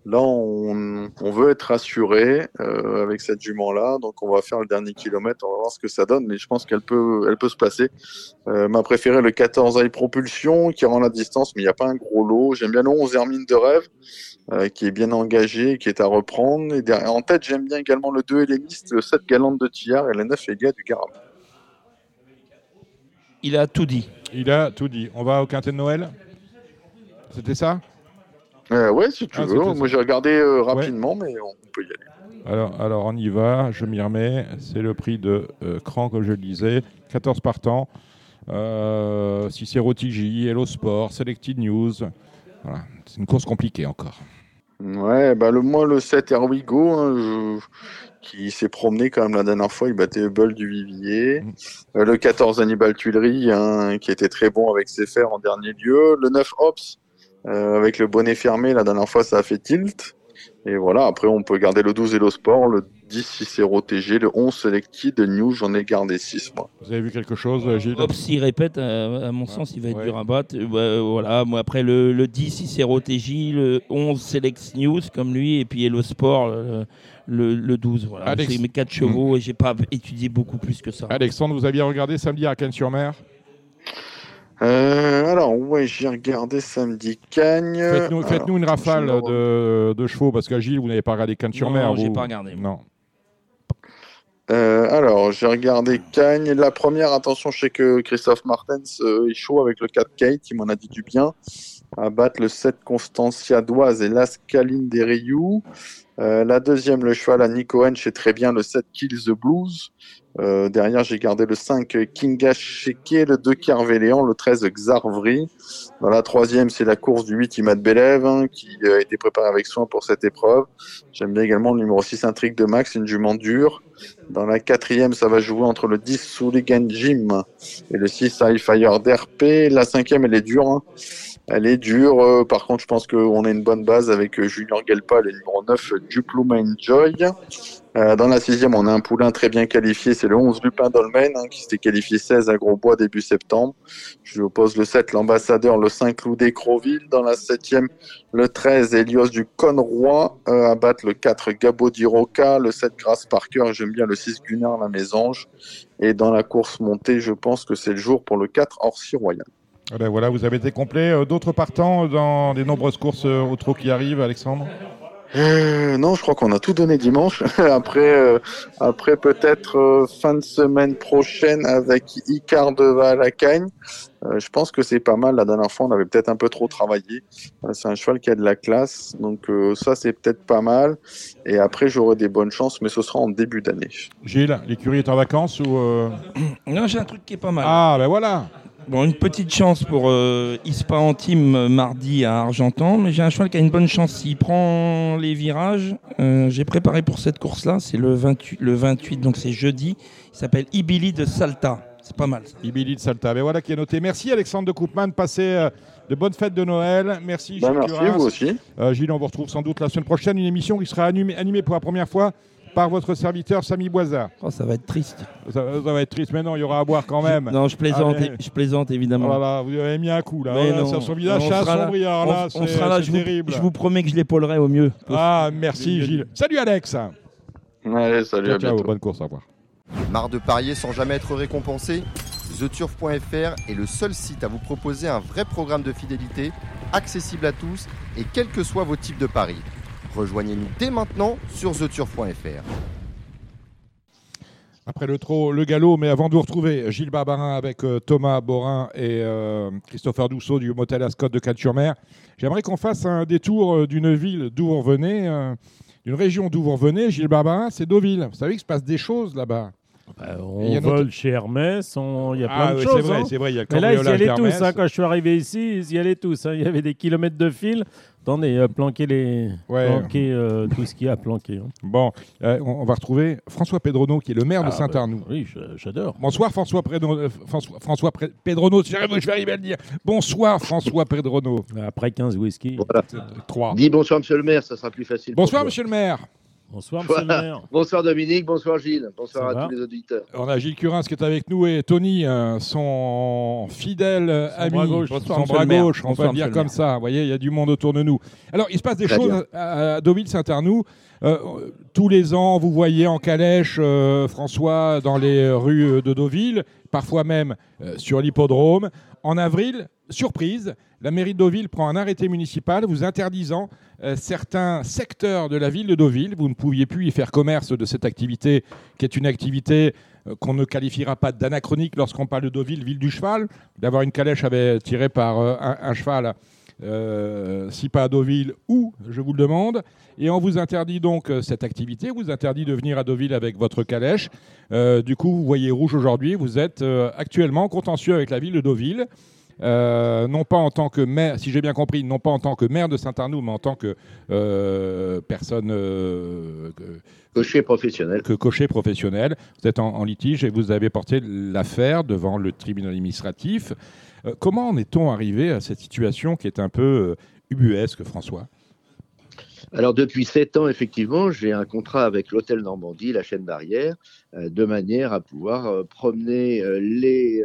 Là, on, on veut être rassuré euh, avec cette jument-là, donc on va faire le dernier kilomètre, on va voir ce que ça donne, mais je pense qu'elle peut, elle peut se passer. Euh, ma préférée, le 14 High Propulsion, qui rend la distance, mais il n'y a pas un gros lot. J'aime bien le 11 Hermine de Rêve, euh, qui est bien engagé, qui est à reprendre. Et derrière, en tête, j'aime bien également le 2 Helléniste, le 7 Galante de Tillard et le 9 Elia du Garam. Il a tout dit. Il a tout dit. On va au quintet de Noël? C'était ça? Euh, ouais, si tu Ah, veux. Moi, j'ai regardé euh, rapidement, mais on peut y aller. alors, alors, on y va. Je m'y remets. C'est le prix de euh, cran, comme je le disais. 14 partants. Euh, Cicero TJ, Hello Sport, Selected News. Voilà. C'est une course compliquée encore. Ouais, bah le moi le 7 Erwigo, hein, je- qui s'est promené quand même la dernière fois, il battait Hubble du Vivier. Mm. Euh, le 14 Hannibal Tuileries, hein, qui était très bon avec ses fers en dernier lieu. Le 9 Ops, euh, avec le bonnet fermé, la dernière fois ça a fait tilt. Et voilà, après on peut garder le 12 Hello Sport, le 10 Cicero TG, le 11 Selected News, j'en ai gardé 6 moi. Vous avez vu quelque chose, euh, Gilles? Hop, s'il répète, euh, à mon sens, il va être Ouais. dur à battre. Bah, voilà, moi après le, le 10, Cicero TJ, le 11, Select News, comme lui, et puis Hello Sport, le, le, le 12. Voilà. Alex- C'est mes 4 chevaux et j'ai pas étudié beaucoup plus que ça. Alexandre, vous aviez regardé samedi à Cannes-sur-Mer Euh, alors, ouais, j'ai regardé samedi Cagne. Faites-nous Alors, faites-nous une rafale de, de chevaux, parce qu'à Gilles, vous n'avez pas regardé Cannes-sur-Mer. Non, j'ai vous pas regardé. Non. Euh, alors, j'ai regardé Cagne. La première, attention, je sais que Christophe Martens euh, est chaud avec le 4 Kate, il m'en a dit du bien. À battre le 7 Constancia d'Oise et l'Ascaline des Rioux. Euh, la deuxième, le cheval à Nico Hench, est très bien, le 7 Kills the Blues. Euh, derrière, j'ai gardé le 5 Kinga Sheke, le 2 Carvéléan, le 13 Xarvri. Dans la troisième, c'est la course du 8 Imad Belev, hein, qui euh, a été préparé avec soin pour cette épreuve. J'aime bien également le numéro 6 Intrigue de Max, une jument dure. Dans la quatrième, ça va jouer entre le 10 Souligan Gym et le 6 High Fire DRP. La cinquième, elle est dure. hein. Elle est dure. euh, par contre, je pense qu'on a une bonne base avec euh, Junior Gelpa, le numéro 9, Dupluma Enjoy. Euh, dans la sixième, on a un poulain très bien qualifié, c'est le 11 Lupin Dolmen, hein, qui s'était qualifié 16 à Grosbois début septembre. Je lui oppose le 7, l'ambassadeur, le 5 Loudé Croville. Dans la septième, le 13, Elios du Conroy, euh, à battre le 4 Gabo d'Iroca, le 7 Grasse Parker, et j'aime bien le 6 Gunnar la Mésange. Et dans la course montée, je pense que c'est le jour pour le 4 Orsi Royal. Ah ben voilà, vous avez été complet. Euh, D'autres partants dans les nombreuses courses euh, au trot qui arrivent, Alexandre? Euh, non, je crois qu'on a tout donné dimanche. après, euh, après peut-être euh, fin de semaine prochaine avec Icar de Valacagne. Euh, je pense que c'est pas mal. La dernière fois, on avait peut-être un peu trop travaillé. Euh, c'est un cheval qui a de la classe, donc euh, ça c'est peut-être pas mal. Et après, j'aurai des bonnes chances, mais ce sera en début d'année. Gilles, l'écurie est en vacances ou euh, Non, j'ai un truc qui est pas mal. Ah ben voilà Bon, une petite chance pour euh, Ispa Antime mardi à Argentan, mais j'ai un cheval qui a une bonne chance. S'il prend les virages, euh, j'ai préparé pour cette course-là, c'est le 28, le 28, donc c'est jeudi. Il s'appelle Ibili de Salta. C'est pas mal. ça. Ibili de Salta. Ben voilà qui est noté. Merci Alexandre de Koopman. Passez euh, de bonnes fêtes de Noël. Merci Gilles Bah, merci, vous aussi. Euh, Gilles, on vous retrouve sans doute la semaine prochaine. Une émission qui sera animée, animée pour la première fois par votre serviteur Samy Boisard. Oh, ça va être triste. Ça, ça va être triste, mais non, il y aura à boire quand même. Non, je plaisante, Ah, mais- je plaisante Oh évidemment. là là, vous avez mis un coup là. Mais Voilà, non. sur son visage, On c'est sera là. là, on, sera là, je vous, terrible. je vous promets que je l'épaulerai au mieux. Ah, merci Gilles. Salut Alex. Allez, salut, Ciao, à ciao, bientôt. bonne course, au revoir. Marre de parier sans jamais être récompensé TheTurf.fr est le seul site à vous proposer un vrai programme de fidélité, accessible à tous et quels que soient vos types de paris. Rejoignez-nous dès maintenant sur TheTurf.fr. Après le trot, le galop, mais avant de vous retrouver, Gilles Barbarin avec euh, Thomas Borin et euh, Christopher Dousseau du motel Ascot de Cannes-sur-Mer, j'aimerais qu'on fasse un détour euh, d'une ville d'où vous revenez, d'une région d'où vous revenez. Gilles Barbarin, c'est Deauville. Vous savez qu'il se passe des choses là-bas. Bah, y on vole chez Hermès, on- il y a plein Ah de oui, choses. c'est vrai, hein. c'est vrai, il y a Mais là, ils y allaient tous. hein. Quand je suis arrivé ici, ils y allaient tous. hein. Il y avait des kilomètres de fil. Attendez, euh, planquer, les... Ouais. planquer euh, tout ce qu'il y a à planquer. hein. Bon, euh, on, on va retrouver François Pedrono, qui est le maire de Ah, Saint-Arnoux. bah, oui, j'adore. Bonsoir François, Pedrono, euh, François, Pedrono, je vais arriver à le dire. Bonsoir François Pedrono. Après 15 whisky. Voilà. 3. Dis bonsoir, monsieur le maire, ça sera plus facile. Bonsoir monsieur le maire. Bonsoir, monsieur Voilà. le maire. Bonsoir Dominique, bonsoir Gilles, bonsoir Ça à va tous les auditeurs. On a Gilles Curins qui est avec nous et Tony, euh, son fidèle Son ami, bras gauche. Bonsoir, son monsieur bras gauche, on Bonsoir, va le dire monsieur comme ça. Vous voyez, il y a du monde autour de nous. Alors, il se passe des Très choses bien. à, à Deauville-Saint-Arnoux. Euh, tous les ans, vous voyez en calèche euh, François dans les rues de Deauville, parfois même euh, sur l'hippodrome. En avril, surprise, la mairie de Deauville prend un arrêté municipal vous interdisant euh, certains secteurs de la ville de Deauville. Vous ne pouviez plus y faire commerce de cette activité, qui est une activité euh, qu'on ne qualifiera pas d'anachronique lorsqu'on parle de Deauville, ville du cheval. D'avoir une calèche avait tiré par euh, un cheval, euh, si pas à Deauville, où, je vous le demande. Et on vous interdit donc euh, cette activité, on vous interdit de venir à Deauville avec votre calèche. Euh, du coup, vous voyez rouge aujourd'hui, vous êtes euh, actuellement contentieux avec la ville de Deauville. Non pas en tant que maire, si j'ai bien compris, non pas en tant que maire de Saint-Arnoux, mais en tant que personne, que, Cocher professionnel. que cocher professionnel. Vous êtes en, en litige et vous avez porté l'affaire devant le tribunal administratif. Euh, comment en est-on arrivé à cette situation qui est un peu euh, ubuesque, François? Alors depuis sept ans, effectivement, j'ai un contrat avec l'hôtel Normandie, la chaîne d'arrière, euh, de manière à pouvoir promener les,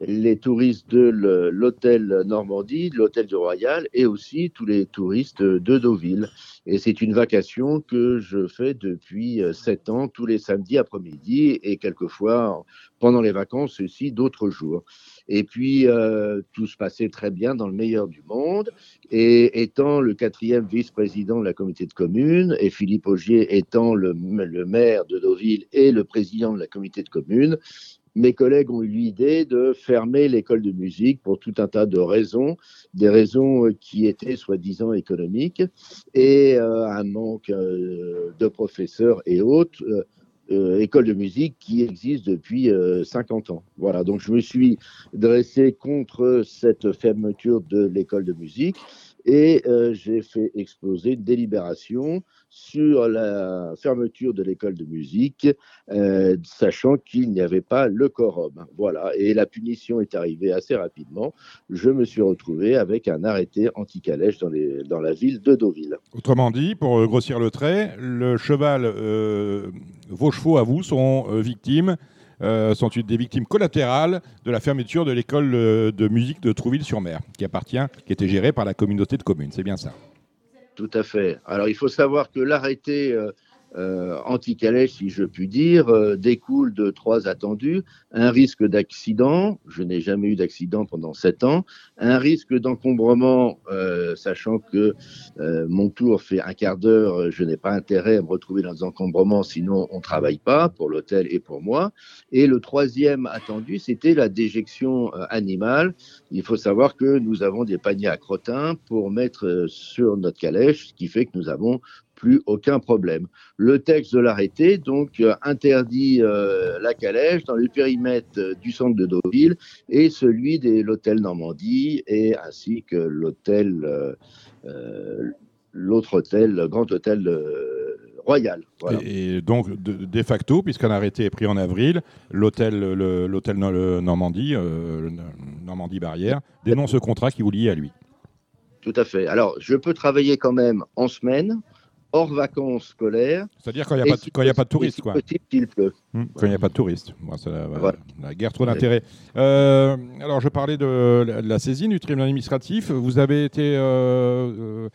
les touristes de l'hôtel Normandie, de l'hôtel du Royal, et aussi tous les touristes de Deauville. Et c'est une vacation que je fais depuis euh, sept ans, tous les samedis après-midi, et quelquefois pendant les vacances aussi d'autres jours. Et puis, euh, tout se passait très bien dans le meilleur du monde. Et étant le quatrième vice-président de la communauté de communes, et Philippe Augier étant le, le maire de Deauville et le président de la communauté de communes, mes collègues ont eu l'idée de fermer l'école de musique pour tout un tas de raisons, des raisons euh, qui étaient soi-disant économiques, et euh, un manque euh, de professeurs et autres. école de musique qui existe depuis euh, 50 ans. Voilà, donc je me suis dressé contre cette fermeture de l'école de musique et euh, j'ai fait exploser une délibération sur la fermeture de l'école de musique, euh, sachant qu'il n'y avait pas le quorum. Voilà, et la punition est arrivée assez rapidement. Je me suis retrouvé avec un arrêté anti-calèche dans, la ville de Deauville. Autrement dit, pour euh, grossir le trait, le cheval, vos chevaux à vous sont victimes, sont une des victimes collatérales de la fermeture de l'école euh, de musique de Trouville-sur-Mer, qui appartient, qui était gérée par la communauté de communes. C'est bien ça. Tout à fait. Alors, il faut savoir que l'arrêté euh, anti-calèche, si je puis dire, euh, découle de trois attendus. Un risque d'accident, je n'ai jamais eu d'accident pendant sept ans. Un risque d'encombrement, euh, sachant que euh, mon tour fait un quart d'heure, je n'ai pas intérêt à me retrouver dans des encombrements, sinon on ne travaille pas pour l'hôtel et pour moi. Et le troisième attendu, c'était la déjection animale. Il faut savoir que nous avons des paniers à crottin pour mettre sur notre calèche, ce qui fait que nous avons plus aucun problème. Le texte de l'arrêté donc euh, interdit euh, la calèche dans le périmètre euh, du centre de Deauville et celui de l'hôtel Normandie et ainsi que l'hôtel euh, euh, l'autre hôtel, le grand hôtel royal. Voilà. Et, donc, de, de facto, puisqu'un arrêté est pris en avril, l'hôtel Normandie, euh, Normandie Barrière, dénonce ce contrat qui vous lie à lui. Tout à fait. Alors, je peux travailler quand même en semaine, hors vacances scolaires. C'est-à-dire quand il n'y a, et pas de- si a pas de touristes, quoi. pleut. Hmm, Quand il n'y a pas de touristes. Bon, la, Voilà. la guerre trop d'intérêt. Euh, alors, je parlais de la, de la saisine du tribunal administratif. Vous avez été, euh, euh,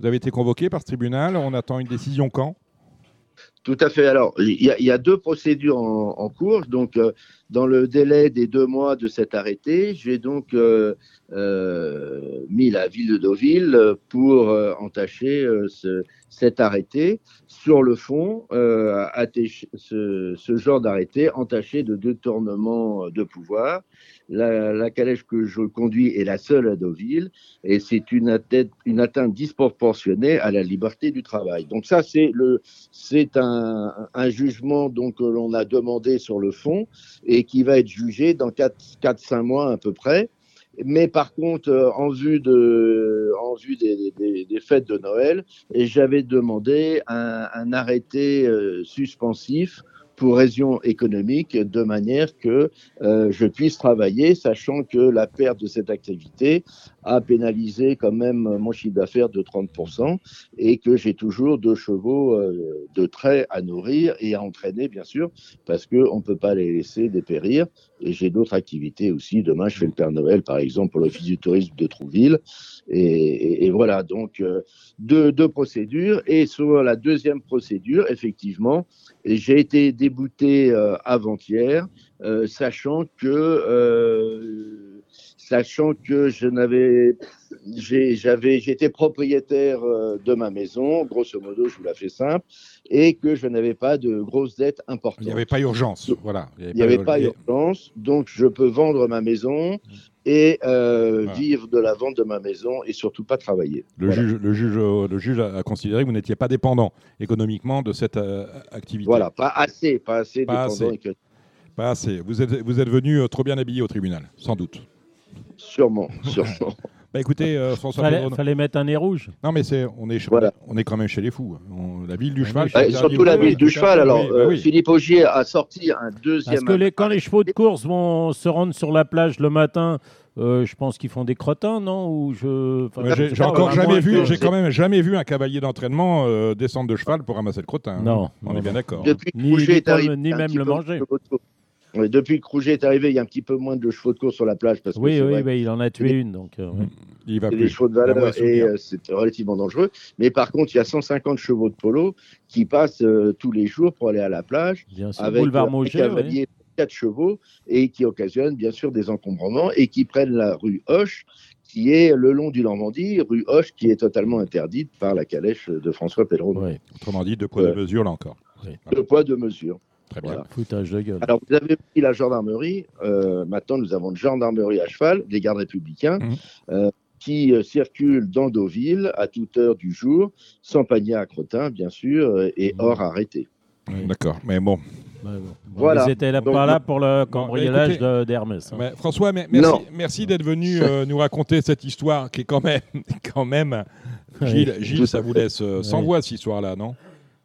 vous avez été convoqué par ce tribunal. On attend une décision quand? Tout à fait. Alors, il y, a- il y a deux procédures en, en cours. Donc, euh, dans le délai des deux mois de cet arrêté, j'ai donc euh, euh, mis la ville de Deauville pour euh, entacher ce- cet arrêté. Sur le fond, ce, ce genre d'arrêté entaché de détournement de pouvoir. La, calèche que je conduis est la seule à Deauville et c'est une atteinte, disproportionnée à la liberté du travail. Donc ça, c'est un jugement donc que l'on a demandé sur le fond et qui va être jugé dans 4-5 mois à peu près. Mais par contre, euh, en vue, de, en vue des, des- fêtes de Noël, et j'avais demandé un, un arrêté euh, suspensif pour raison économique, de manière que euh, je puisse travailler, sachant que la perte de cette activité a pénalisé quand même mon chiffre d'affaires de 30% et que j'ai toujours deux chevaux euh, de trait à nourrir et à entraîner, bien sûr, parce qu'on ne peut pas les laisser dépérir. Et j'ai d'autres activités aussi. Demain, je fais le Père Noël, par exemple, pour l'Office du tourisme de Trouville. Et, voilà, donc euh, deux procédures. Et sur la deuxième procédure, effectivement, j'ai été débouté euh, avant-hier, euh, sachant que euh, sachant que je n'avais j'avais j'étais propriétaire euh, de ma maison, grosso modo, je vous la fais simple, et que je n'avais pas de grosses dettes importantes. Il n'y avait pas urgence. Voilà. Il n'y avait pas urgence, donc je peux vendre ma maison et euh, Voilà. vivre de la vente de ma maison et surtout pas travailler. Le, Voilà. juge, le, juge, le juge a considéré que vous n'étiez pas dépendant économiquement de cette euh, activité. Voilà, pas assez, pas assez Pas dépendant assez. Pas assez. Vous êtes, vous êtes venu trop bien habillé au tribunal, sans doute. Sûrement, sûrement. Bah, écoutez, euh, François Fallait, fallait mettre un nez rouge. Non, mais c'est, on, est, Voilà. on est quand même chez les fous. On- la ville du cheval. Ouais, surtout la ville du cheval. Alors, oui, bah euh, oui. Philippe Augier a sorti un deuxième. Parce que les, quand les chevaux de course vont se rendre sur la plage le matin, euh, je pense qu'ils font des crottins, non? Ou je... enfin, j'ai encore jamais vu, j'ai quand même jamais vu un cavalier d'entraînement euh, descendre de cheval pour ramasser le crottin. hein. Non, on non, est bien d'accord. Depuis que Ni- ni est arrivé, même le manger. De depuis que Rouget est arrivé, il y a un petit peu moins de chevaux de course sur la plage parce que Oui, oui, bah, il en a tué une. Donc, euh, ouais. Il va plus. des chevaux de Un valeur et euh, c'est relativement dangereux. Mais par contre, il y a 150 chevaux de polo qui passent euh, tous les jours pour aller à la plage bien sûr. avec Boulevard un Mauger, ouais. de 4 chevaux et qui occasionnent bien sûr des encombrements et qui prennent la rue Hoche qui est le long du Normandie, rue Hoche qui est totalement interdite par la calèche de François Pelleron. Ouais, Autrement dit, deux poids, Ouais. deux mesures là encore. Deux poids, deux mesures. Très bien. Voilà. foutage de gueule. Alors, vous avez pris la gendarmerie. euh, maintenant, nous avons une gendarmerie à cheval, des gardes républicains, Mhm. euh, qui euh, circulent dans Deauville à toute heure du jour, sans panier à crottin, bien sûr, euh, et Mhm. hors arrêté. Oui. D'accord. Mais bon, Bah, bon. Voilà. Ils étaient là, Donc, pas là pour le cambriolage écoutez, de- d'Hermès. hein. François, mais- merci, d'être venu euh, nous raconter cette histoire qui est quand même, quand même. Gilles, Gilles, ça vous laisse euh, sans Oui. voix cette histoire-là, non?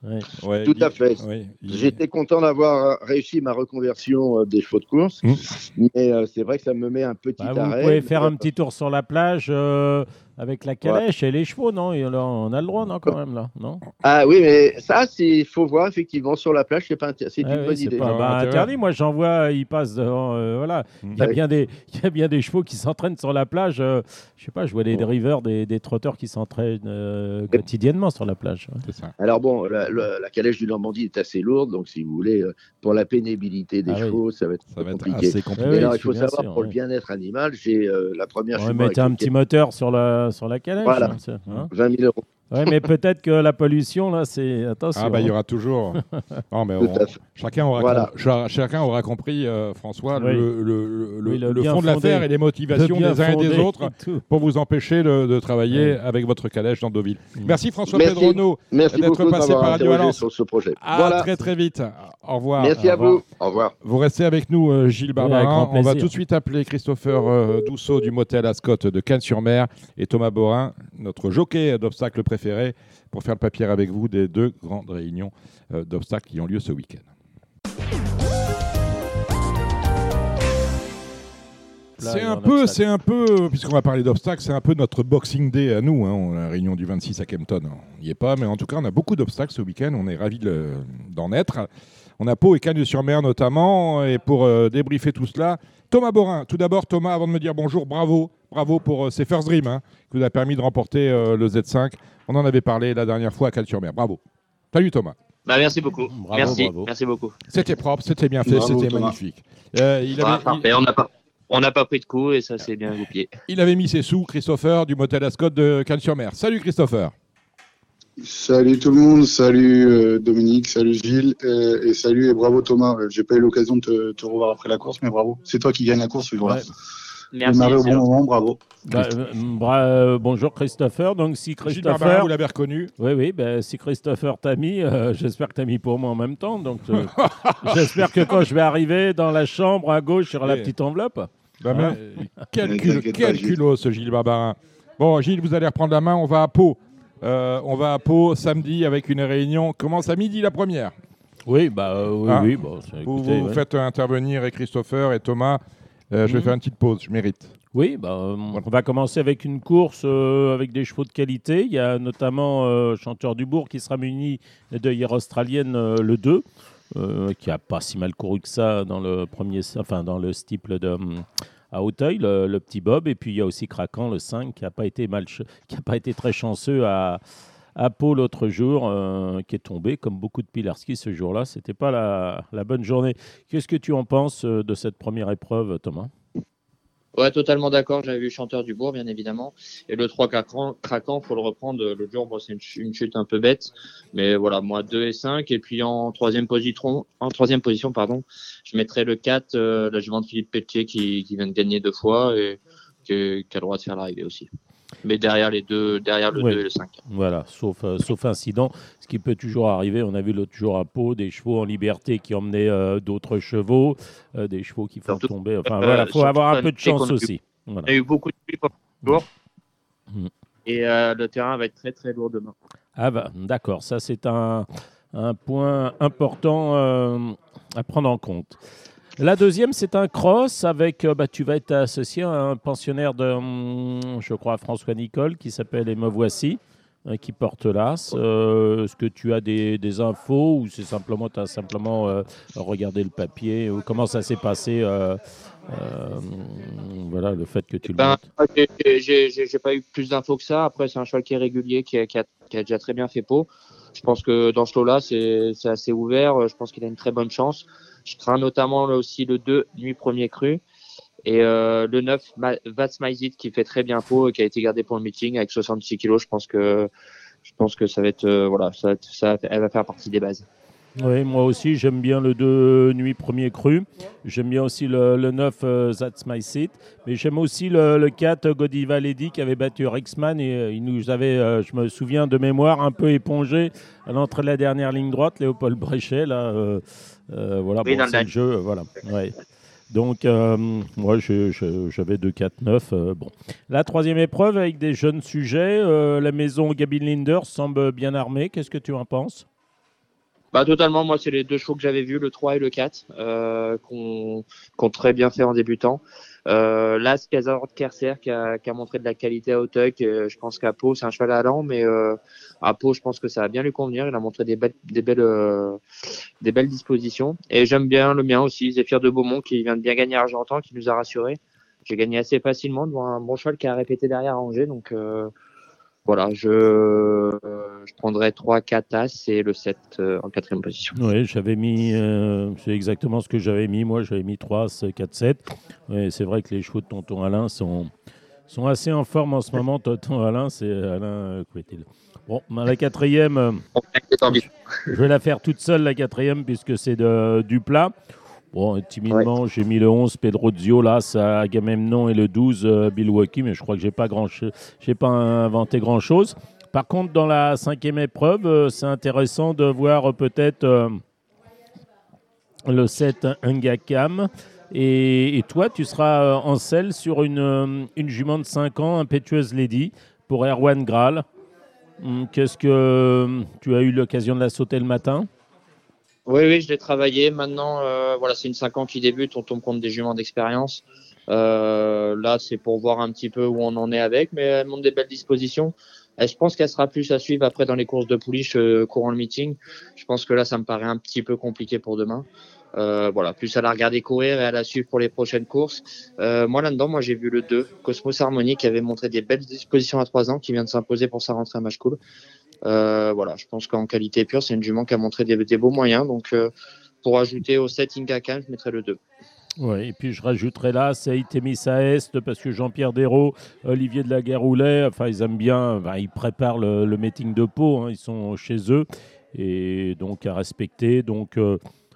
Ouais, Tout à fait. oui, J'étais content d'avoir réussi ma reconversion euh, des chevaux de course, Mmh. mais euh, c'est vrai que ça me met un petit Bah, vous arrêt. pouvez faire un petit tour sur la plage euh, avec la calèche et les chevaux, non? Et là, On a le droit, non, quand même, là Non? Ah oui, mais ça, il faut voir effectivement sur la plage, c'est pas inté- c'est Ah une oui, bonne c'est idée. pas Ah, bah, interdit. Moi, j'en vois, ils passent devant. euh, voilà. Il y, a bien des, il y a bien des chevaux qui s'entraînent sur la plage. euh, je sais pas, je vois des drivers, des, des trotteurs qui s'entraînent euh, quotidiennement sur la plage. ouais. c'est ça. Alors bon, la, la- la calèche du Normandie est assez lourde, donc si vous voulez, euh, pour la pénibilité des Ah oui. chevaux, ça va être Ça va être compliqué. assez compliqué. Oui, Mais alors, il faut savoir, sûr, pour ouais. le bien-être animal, j'ai euh, la première Ouais, jument mettez un petit moteur sur la, sur la calèche. Voilà. hein, c'est- hein. 20 000 euros. Ouais, mais peut-être que la pollution, là, c'est. Attention. Ah bah il y hein. aura toujours. Non, mais on- chacun aura Voilà. com- cha- chacun aura compris, euh, François, Oui. le, le- le- Oui, le le bien fond de l'affaire et les Le motivations des uns et des autres et pour vous empêcher de, de travailler avec votre calèche dans Deauville. Merci François Merci. Pedrono. Merci D'être passé par Radio Valence. sur ce projet. À voilà. très très vite. Au revoir. Merci à vous. Au revoir. Vous restez avec nous, euh, Gilles Barbarin. On va tout de suite appeler Christopher euh, Dousseau du motel Ascot de Cannes-sur-Mer et Thomas Borin, notre jockey d'obstacles préféré, pour faire le papier avec vous des deux grandes réunions euh, d'obstacles qui ont lieu ce week-end. C'est un peu, c'est un peu, puisqu'on va parler d'obstacles, c'est un peu notre Boxing Day à nous. Hein, on a la réunion du 26 à Kempton, on n'y est pas, mais en tout cas, on a beaucoup d'obstacles ce week-end. On est ravis d'en être. On a Pau et Cagnes-sur-Mer notamment, et pour euh, débriefer tout cela, Thomas Borin. Tout d'abord, Thomas, avant de me dire bonjour, bravo, bravo pour euh, ces First Dream hein, qui vous a permis de remporter euh, le Z5. On en avait parlé la dernière fois à Cagnes-sur-Mer. Bravo. Salut Thomas. Bah, merci beaucoup. Bravo, merci, bravo. merci beaucoup. C'était propre, c'était bien fait, c'était magnifique. Euh, il, Ah, avait, il- parfait, on n'a pas, on n'a pas pris de coup et ça c'est bien goupillé. il avait mis ses sous, Christopher, du motel Ascot de Cannes-sur-Mer. Salut Christopher. Salut tout le monde, salut euh, Dominique, salut Gilles euh, et salut et bravo Thomas. Euh, J'ai pas eu l'occasion de te, te revoir après la course, mais bravo. C'est toi qui gagne la course ce jour-là. Ouais. Merci. Démarré au c'est bon moment, bravo. Bah, euh, bra- bonjour Christopher. Donc si Christopher, vous l'avez reconnu. oui oui, bah, si Christopher t'a mis, euh, j'espère que t'as mis pour moi en même temps. Donc euh, j'espère que quand je vais arriver dans la chambre à gauche sur la petite enveloppe. Bah, Hein quel cul- quel culot ce Gilles Barbarin. Bon, Gilles, vous allez reprendre la main. On va à Pau. Euh, on va à Pau samedi avec une réunion. Commence à midi la première. Oui bah euh, oui Ah. oui. Bon, Vous, écoutez, vous ouais. faites intervenir et Christopher et Thomas. Euh, Je vais Mhm. faire une petite pause. Je mérite. Oui, bah, on va commencer avec une course avec des chevaux de qualité. Il y a notamment Chanteur du Bourg qui sera muni d'œillères australiennes euh, le 2, euh, qui a pas si mal couru que ça dans le premier, enfin dans le steeple de hum, à Hauteuil, le, le petit Bob. Et puis il y a aussi Craquant, le 5, qui a pas été pas été très chanceux à à Pau l'autre jour, euh, qui est tombé comme beaucoup de Pilarski ce jour-là. C'était pas la, la bonne journée. Qu'est-ce que tu en penses euh, de cette première épreuve, Thomas? Ouais, totalement d'accord. J'avais vu Chanteur du Bourg, bien évidemment. Et le 3 craquant, craquant faut le reprendre. Le jour, bon, c'est une, ch- une chute un peu bête. Mais voilà, moi, 2 et 5. Et puis en troisième position, en troisième position, pardon, je mettrais le 4, euh, la jument de Philippe Pelletier qui, qui vient de gagner deux fois et qui, qui a le droit de faire l'arrivée aussi. Mais derrière les deux, derrière le Ouais. 2 et le 5. Voilà, sauf, euh, sauf incident, ce qui peut toujours arriver. On a vu l'autre jour à Pau des chevaux en liberté qui emmenaient euh, d'autres chevaux, euh, des chevaux qui font Surtout, tomber. Enfin voilà, faut avoir un peu de chance aussi. Voilà. On a eu beaucoup de pluie jour. Mm. Et euh, le terrain va être très très lourd demain. Ah bah, d'accord, ça c'est un, un point important à prendre en compte. La deuxième, c'est un cross avec, euh, bah, tu vas être associé à un pensionnaire de, hum, je crois, François Nicole, qui s'appelle Et me voici, hein, qui porte l'as. Euh, Est-ce que tu as des, des infos ou c'est simplement, tu as simplement euh, regardé le papier ou comment ça s'est passé euh, Voilà, le fait que tu le Ben, montes. j'ai- pas eu plus d'infos que ça. Après, c'est un cheval qui est régulier, qui a, qui a- qui a déjà très bien fait peau. Je pense que dans ce lot-là, c'est assez ouvert. Je pense qu'il a une très bonne chance. Je crains notamment aussi le 2, nuit premier cru. Et euh, le 9, Ma- Vats Maizit, qui fait très bien peau et qui a été gardé pour le meeting avec 66 kilos. Je pense que, je pense que ça va être, euh, voilà, ça, va ça, elle va faire partie des bases. Oui, moi aussi, j'aime bien le 2 Nuit Premier Cru. J'aime bien aussi le, le 9 euh, That's My Seat. Mais j'aime aussi le, le 4 Godiva Lady qui avait battu Rexman. Et euh, il nous avait, euh, je me souviens de mémoire, un peu épongé à l'entrée de la dernière ligne droite, Léopold Bréchet. Là, euh, voilà, Oui, bon, c'est le jeu. Voilà. Ouais. Donc, euh, moi, j'avais 2-4-9. euh, bon. La troisième épreuve avec des jeunes sujets. euh, la maison Gabin Linders semble bien armée. Qu'est-ce que tu en penses? Bah totalement, moi c'est les deux chevaux que j'avais vus, le 3 et le 4, euh, qu'on qu'on très bien fait en débutant. Euh, là, Skazard Kerser qui a, qui a montré de la qualité à Auteuil, je pense qu'à Pau c'est un cheval allant, mais euh, à Pau je pense que ça va bien lui convenir. Il a montré des belles, des belles, euh, des belles dispositions. Et j'aime bien le mien aussi, Zéphyr de Beaumont qui vient de bien gagner à Argentan, qui nous a rassurés. J'ai gagné assez facilement devant un bon cheval qui a répété derrière à Angers, donc euh, voilà, je, euh, je prendrai 3, 4 As et le 7 euh, en quatrième position. Oui, j'avais mis, euh, c'est exactement ce que j'avais mis. Moi, j'avais mis 3, 4, 7. Ouais, c'est vrai que les chevaux de Tonton Alain sont, sont assez en forme en ce moment. Tonton Alain, c'est Alain euh, Couetil. Bon, ben, la quatrième, je vais la faire toute seule, la quatrième, puisque c'est de- du plat. Bon, timidement, j'ai mis le 11 Pedro Zio, là, ça Agamemnon et le 12 euh, Milwaukee, mais je crois que j'ai pas grand j'ai pas inventé grand chose. Par contre, dans la cinquième épreuve, euh, c'est intéressant de voir euh, peut-être euh, le 7 Ngakam. Et, et toi, tu seras euh, en selle sur une, euh, une jument de 5 ans, impétueuse lady, pour Erwan Graal. Hum, Qu'est-ce que euh, tu as eu l'occasion de la sauter le matin? Oui, oui, je l'ai travaillé. Maintenant, euh, voilà, c'est une 5 ans qui débute. On tombe compte des juments d'expérience. Euh, là, c'est pour voir un petit peu où on en est avec, mais elle montre des belles dispositions. Et je pense qu'elle sera plus à suivre après dans les courses de pouliche euh, courant le meeting. Je pense que là, ça me paraît un petit peu compliqué pour demain. Euh, voilà, plus à la regarder courir et à la suivre pour les prochaines courses. Euh, moi là-dedans, moi j'ai vu le 2, Cosmos Harmony, qui avait montré des belles dispositions à 3 ans, qui vient de s'imposer pour sa rentrée à match cool. Euh, voilà, je pense qu'en qualité pure, c'est une jument qui a montré des, beaux moyens. Donc pour ajouter au 7 Incacan, je mettrais le 2. Oui, et puis je rajouterai là, c'est à Est, parce que Jean-Pierre Dérault, Olivier de la Guerroulet, enfin, ils aiment bien, ils préparent le, le meeting de Pau, hein, ils sont chez eux, et donc à respecter. Donc,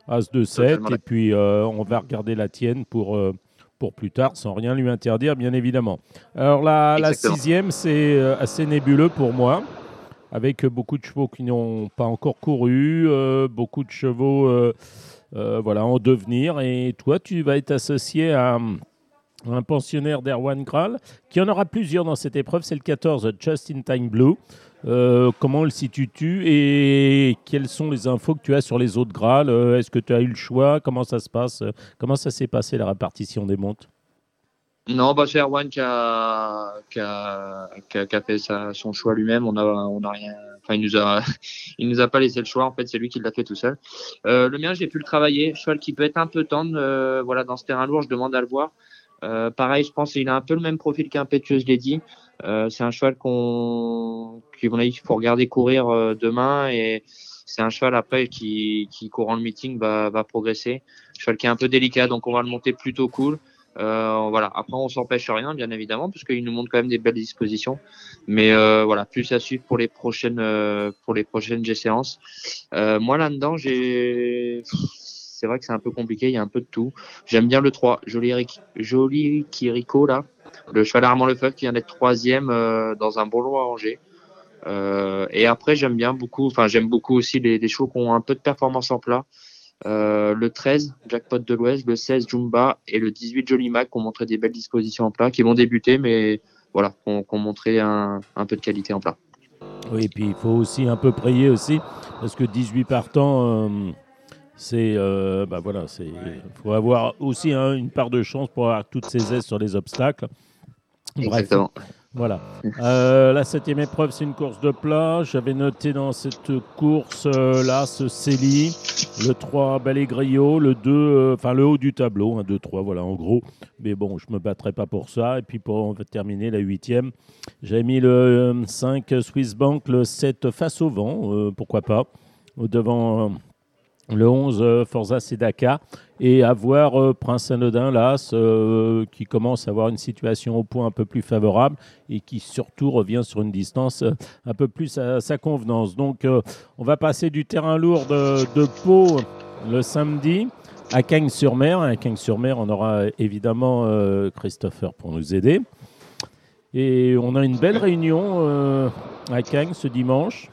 As de 7, Totalement et puis euh, on va regarder la tienne pour, euh, pour plus tard, sans rien lui interdire, bien évidemment. Alors, la, sixième, c'est euh, assez nébuleux pour moi, avec beaucoup de chevaux qui n'ont pas encore couru, euh, beaucoup de chevaux. voilà, en devenir. Et toi, tu vas être associé à un pensionnaire d'Erwan Kral, qui en aura plusieurs dans cette épreuve. C'est le 14, Just in Time Blue. Euh, comment le situes-tu et quelles sont les infos que tu as sur les autres Graal? Euh, Est-ce que tu as eu le choix? Comment ça se passe? Comment ça s'est passé la répartition des montes? Non, bah, c'est Erwan qui a, fait son choix lui-même. On a, rien, il nous a, nous a pas laissé le choix. En fait, c'est lui qui l'a fait tout seul. Euh, le mien, j'ai pu le travailler. Cheval qui peut être un peu tendre, voilà, dans ce terrain lourd, je demande à le voir. Pareil, je pense qu'il a un peu le même profil qu'Impétueuse Lady. Euh, c'est un cheval qu'on, qu'il faut regarder courir euh, demain et c'est un cheval après qui, qui courant le meeting va, va progresser. Cheval qui est un peu délicat, donc on va le monter plutôt cool. Euh, voilà. Après, on s'empêche rien, bien évidemment, parce qu'il nous montre quand même des belles dispositions. Mais euh, voilà, plus à suivre pour les prochaines euh, pour les prochaines G séances. Euh, moi là-dedans, j'ai c'est vrai que c'est un peu compliqué, il y a un peu de tout. J'aime bien le 3, Joli, Joli Kiriko là, le cheval Armand Lefebvre qui vient d'être troisième euh, dans un bon lot à Angers. Euh, et après, j'aime bien beaucoup, enfin j'aime beaucoup aussi les, les chevaux qui ont un peu de performance en plat. Euh, le 13, Jackpot de l'Ouest, le 16, Jumba et le 18, Jolly Mac qui ont montré des belles dispositions en plat, qui vont débuter, mais voilà, qui ont, qui ont montré un, un peu de qualité en plat. Oui, et puis il faut aussi un peu prier aussi, parce que 18 partants, euh, c'est. euh, bah voilà, c'est. faut avoir aussi hein, une part de chance pour avoir toutes ses aises sur les obstacles. Bref, Exactement. voilà. Euh, la septième épreuve, c'est une course de plat. J'avais noté dans cette course-là ce Célie, le 3 Ballet-Griot, le 2, euh, enfin le haut du tableau, 1, 2, 3, voilà en gros. Mais bon, je ne me battrai pas pour ça. Et puis pour on va terminer la huitième, j'avais mis le euh, 5 Swiss Bank, le 7 Face au vent, euh, pourquoi pas, au devant. Le 11 euh, Forza Sedaka et avoir euh, Prince Anodin Las euh, qui commence à avoir une situation au point un peu plus favorable et qui surtout revient sur une distance un peu plus à sa convenance. Donc on va passer du terrain lourd de, de Pau le samedi à Cagnes-sur-Mer. À Cagnes-sur-Mer, on aura évidemment Christopher pour nous aider. Et on a une belle réunion à Cagnes ce dimanche.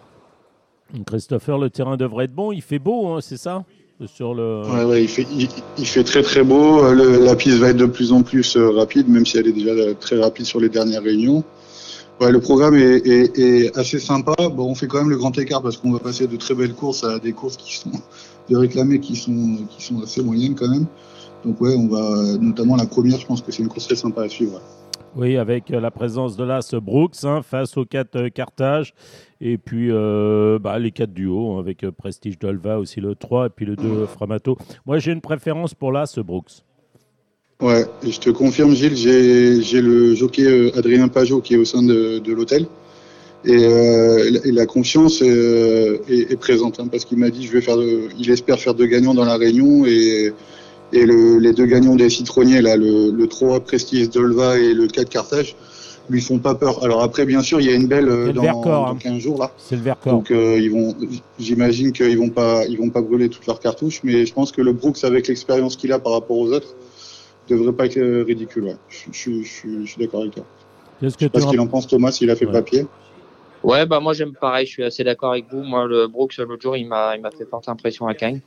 Christopher, le terrain devrait être bon. Il fait beau, hein, c'est ça Sur le... Il fait, très très beau. La piste va être de plus en plus euh, rapide, même si elle est déjà euh, très rapide sur les dernières réunions. Le programme est assez sympa. Bon, on fait quand même le grand écart parce qu'on va passer de très belles courses à des courses qui sont de réclamées qui sont qui sont assez moyennes quand même. Donc ouais, on va notamment la première. Je pense que c'est une course très sympa à suivre. Oui, avec euh, la présence de l'As Brooks hein, face aux 4 Carthage. Et puis euh, bah, les 4 du haut, hein, avec euh, Prestige Dolva aussi le 3 et puis le 2 Framato. Moi, j'ai une préférence pour l'As Brooks. Ouais, et je te confirme, Gilles, j'ai le jockey euh, Adrien Pajot qui est au sein de, de l'hôtel. Et, euh, la- et la confiance euh, est, est présente, hein, parce qu'il m'a dit je vais faire, de- il espère faire deux gagnants dans la réunion et, et le, les deux gagnants des citronniers là, le, le 3 Prestige Dolva et le 4 Carthage, lui font pas peur. Alors après, bien sûr, il y a une belle euh, C'est le dans, Vercors, dans hein. 15 jours là. C'est le Vercors. Donc euh, ils vont, j'imagine qu'ils vont pas, ils vont pas brûler toutes leurs cartouches, mais je pense que le Brooks avec l'expérience qu'il a par rapport aux autres devrait pas être euh, ridicule. Ouais. Je, je- je- je suis d'accord avec toi. Qu'est-ce que qu'il en pense Thomas, s'il a fait Ouais. papier. Ouais, bah moi j'aime pareil, je suis assez d'accord avec vous. Moi, le Brooks, l'autre jour, il m'a il m'a fait forte impression à Cagnes.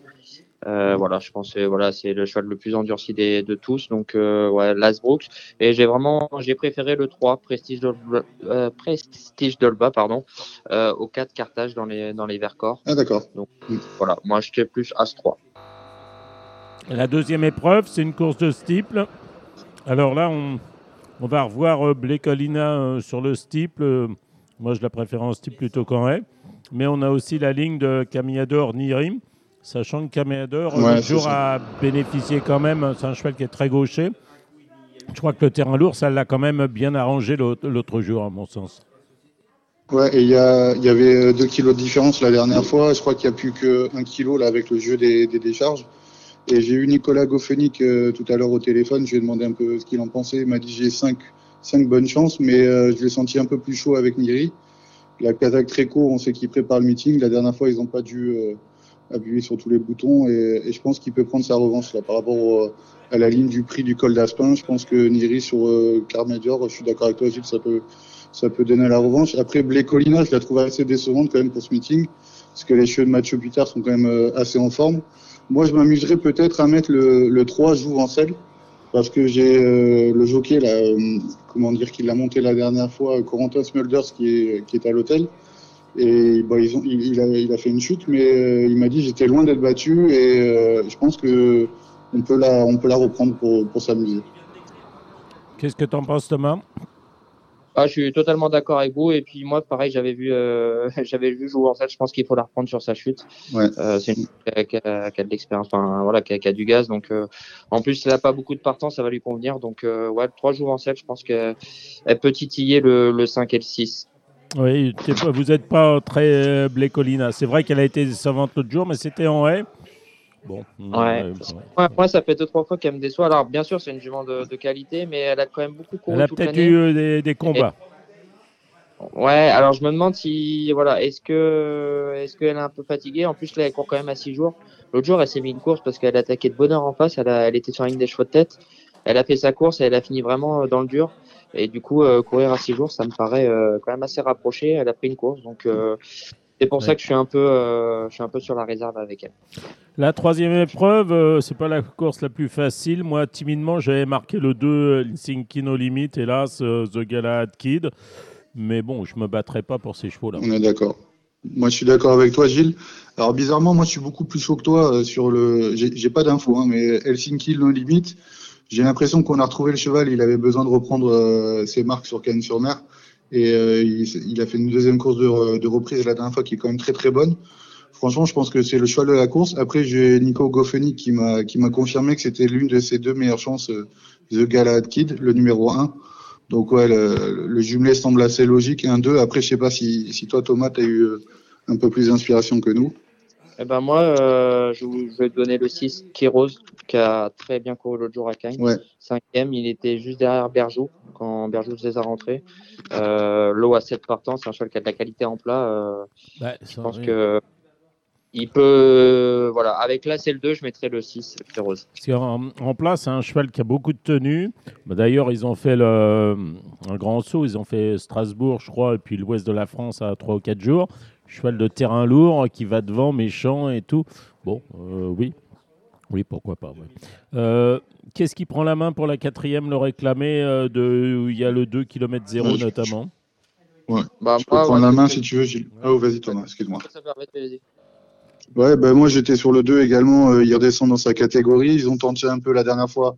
Euh, voilà, je pense que voilà, c'est le cheval le plus endurci des, de tous. Donc, euh, ouais, Las Brooks. Et j'ai vraiment, j'ai préféré le 3, Prestige Dolba, euh, Prestige Dolba pardon, euh, au 4 Carthage dans les, dans les Vercors. Ah d'accord. Donc, voilà, moi j'étais plus As 3. La deuxième épreuve, c'est une course de steeple. Alors là, on, on va revoir euh, Blécolina euh, sur le steeple. Euh, moi, je la préfère en steeple plutôt qu'en haie. Mais on a aussi la ligne de Camiador Nirim, sachant que euh, Ouais, jour, a bénéficié quand même. C'est un cheval qui est très gaucher. Je crois que le terrain lourd, ça l'a quand même bien arrangé l'autre jour, à mon sens. Ouais, et il y, y avait 2 kilos de différence la dernière fois. Je crois qu'il n'y a plus que 1 kilo là avec le jeu des, des décharges. Et j'ai eu Nicolas Goffenic euh, tout à l'heure au téléphone. Je lui ai demandé un peu ce qu'il en pensait. Il m'a dit j'ai 5 cinq bonnes chances, mais euh, je l'ai senti un peu plus chaud avec Niri. La Kazakh Treco, on sait qu'il prépare le meeting. La dernière fois, ils n'ont pas dû euh, appuyer sur tous les boutons. Et, je pense qu'il peut prendre sa revanche là, par rapport à la ligne du prix du col d'Aspin. Je pense que Niri sur euh, je suis d'accord avec toi, Gilles, ça peut, ça peut donner la revanche. Après, Blé Colina, je la trouve assez décevante quand même pour ce meeting, parce que les cheveux de Mathieu Putard sont quand même euh, assez en forme. Moi, je m'amuserais peut-être à mettre le, le 3 joue en selle, parce que j'ai euh, le jockey, là, euh, comment dire, qui l'a monté la dernière fois, Corentin Smulders, qui est, qui est à l'hôtel. Et bah, ils ont, il, il a, il a fait une chute, mais euh, il m'a dit j'étais loin d'être battu et euh, je pense que on peut la, on peut la reprendre pour, pour s'amuser. Qu'est-ce que tu en penses, Thomas? Ah, je suis totalement d'accord avec vous. Et puis moi, pareil, j'avais vu, euh, j'avais vu jouer en fait. Je pense qu'il faut la reprendre sur sa chute. Ouais. Euh, c'est une qui a, qui a- qui a de l'expérience, enfin voilà, qui a, qui a du gaz. Donc euh, en plus, elle a pas beaucoup de partants, ça va lui convenir. Donc euh, ouais, trois jours en 7, je pense qu'elle peut titiller le, le 5 et le 6. Oui, vous n'êtes pas très euh, Blécolina. C'est vrai qu'elle a été décevante l'autre jour, mais c'était en haie. Bon. Ouais. euh, Ouais, moi, ça fait deux trois fois qu'elle me déçoit. Alors bien sûr, c'est une jument de, de qualité, mais elle a quand même beaucoup couru Elle a peut-être eu euh, des, des combats. Ouais, alors je me demande si voilà, est-ce que est-ce qu'elle est un peu fatiguée? En plus là, elle court quand même à six jours. L'autre jour, elle s'est mis une course parce qu'elle attaquait de bonheur en face. Elle, a, elle était sur la ligne des chevaux de tête. Elle a fait sa course et elle a fini vraiment euh, dans le dur. Et du coup, euh, courir à six jours, ça me paraît euh, quand même assez rapproché. Elle a pris une course, donc euh, c'est pour Ouais. ça que je suis un peu, euh, je suis un peu sur la réserve avec elle. La troisième épreuve, euh, c'est pas la course la plus facile. Moi, timidement, j'avais marqué le 2, euh, Helsinki No Limit, hélas, euh, The Galahad Kid. Mais bon, je me battrai pas pour ces chevaux-là. On est d'accord. Moi, je suis d'accord avec toi, Gilles. Alors, bizarrement, moi, je suis beaucoup plus chaud que toi euh, sur le. J'ai j'ai pas d'infos, hein, mais Helsinki No Limit. J'ai l'impression qu'on a retrouvé le cheval. Il avait besoin de reprendre euh, ses marques sur Cannes-sur-Mer. Et euh, il, il a fait une deuxième course de, de reprise la dernière fois qui est quand même très très bonne. Franchement, je pense que c'est le cheval de la course. Après, j'ai Nico Goffeni qui m'a confirmé que c'était l'une de ses deux meilleures chances, euh, The Galahad Kid, le numéro 1. Donc ouais, le, le jumelé semble assez logique. Un 2, après je sais pas si, si toi Thomas, tu as eu euh, un peu plus d'inspiration que nous. Eh ben moi, euh, je, vais donner le 6, Kéros, qui a très bien couru l'autre jour à Cagnes. Ouais. Cinquième, il était juste derrière Berjou, quand Berjou faisait sa rentrée. Euh, L'eau à 7 partants, c'est un cheval qui a de la qualité en plat. euh, Bah, je pense que il peut... Voilà, avec là, c'est le 2, je mettrais le 6, Kéros. Parce qu'en en place, c'est un cheval qui a beaucoup de tenue. Bah, D'ailleurs, ils ont fait le, un grand saut. Ils ont fait Strasbourg, je crois, et puis l'ouest de la France à 3 ou 4 jours. Cheval de terrain lourd qui va devant, méchant et tout. Bon, euh, oui. Oui, pourquoi pas. ouais. Euh, Qu'est-ce qui prend la main pour la quatrième, le réclamé euh, de, où Il y a le 2 km 0 Ouais, je- notamment? Ouais. Bah, Je peux moi, prendre ouais, la main si tu veux, Gilles. Ah, oh, vas-y, Thomas, excuse-moi. Ouais, ben moi j'étais sur le 2 également. euh, il redescend dans sa catégorie. Ils ont tenté un peu la dernière fois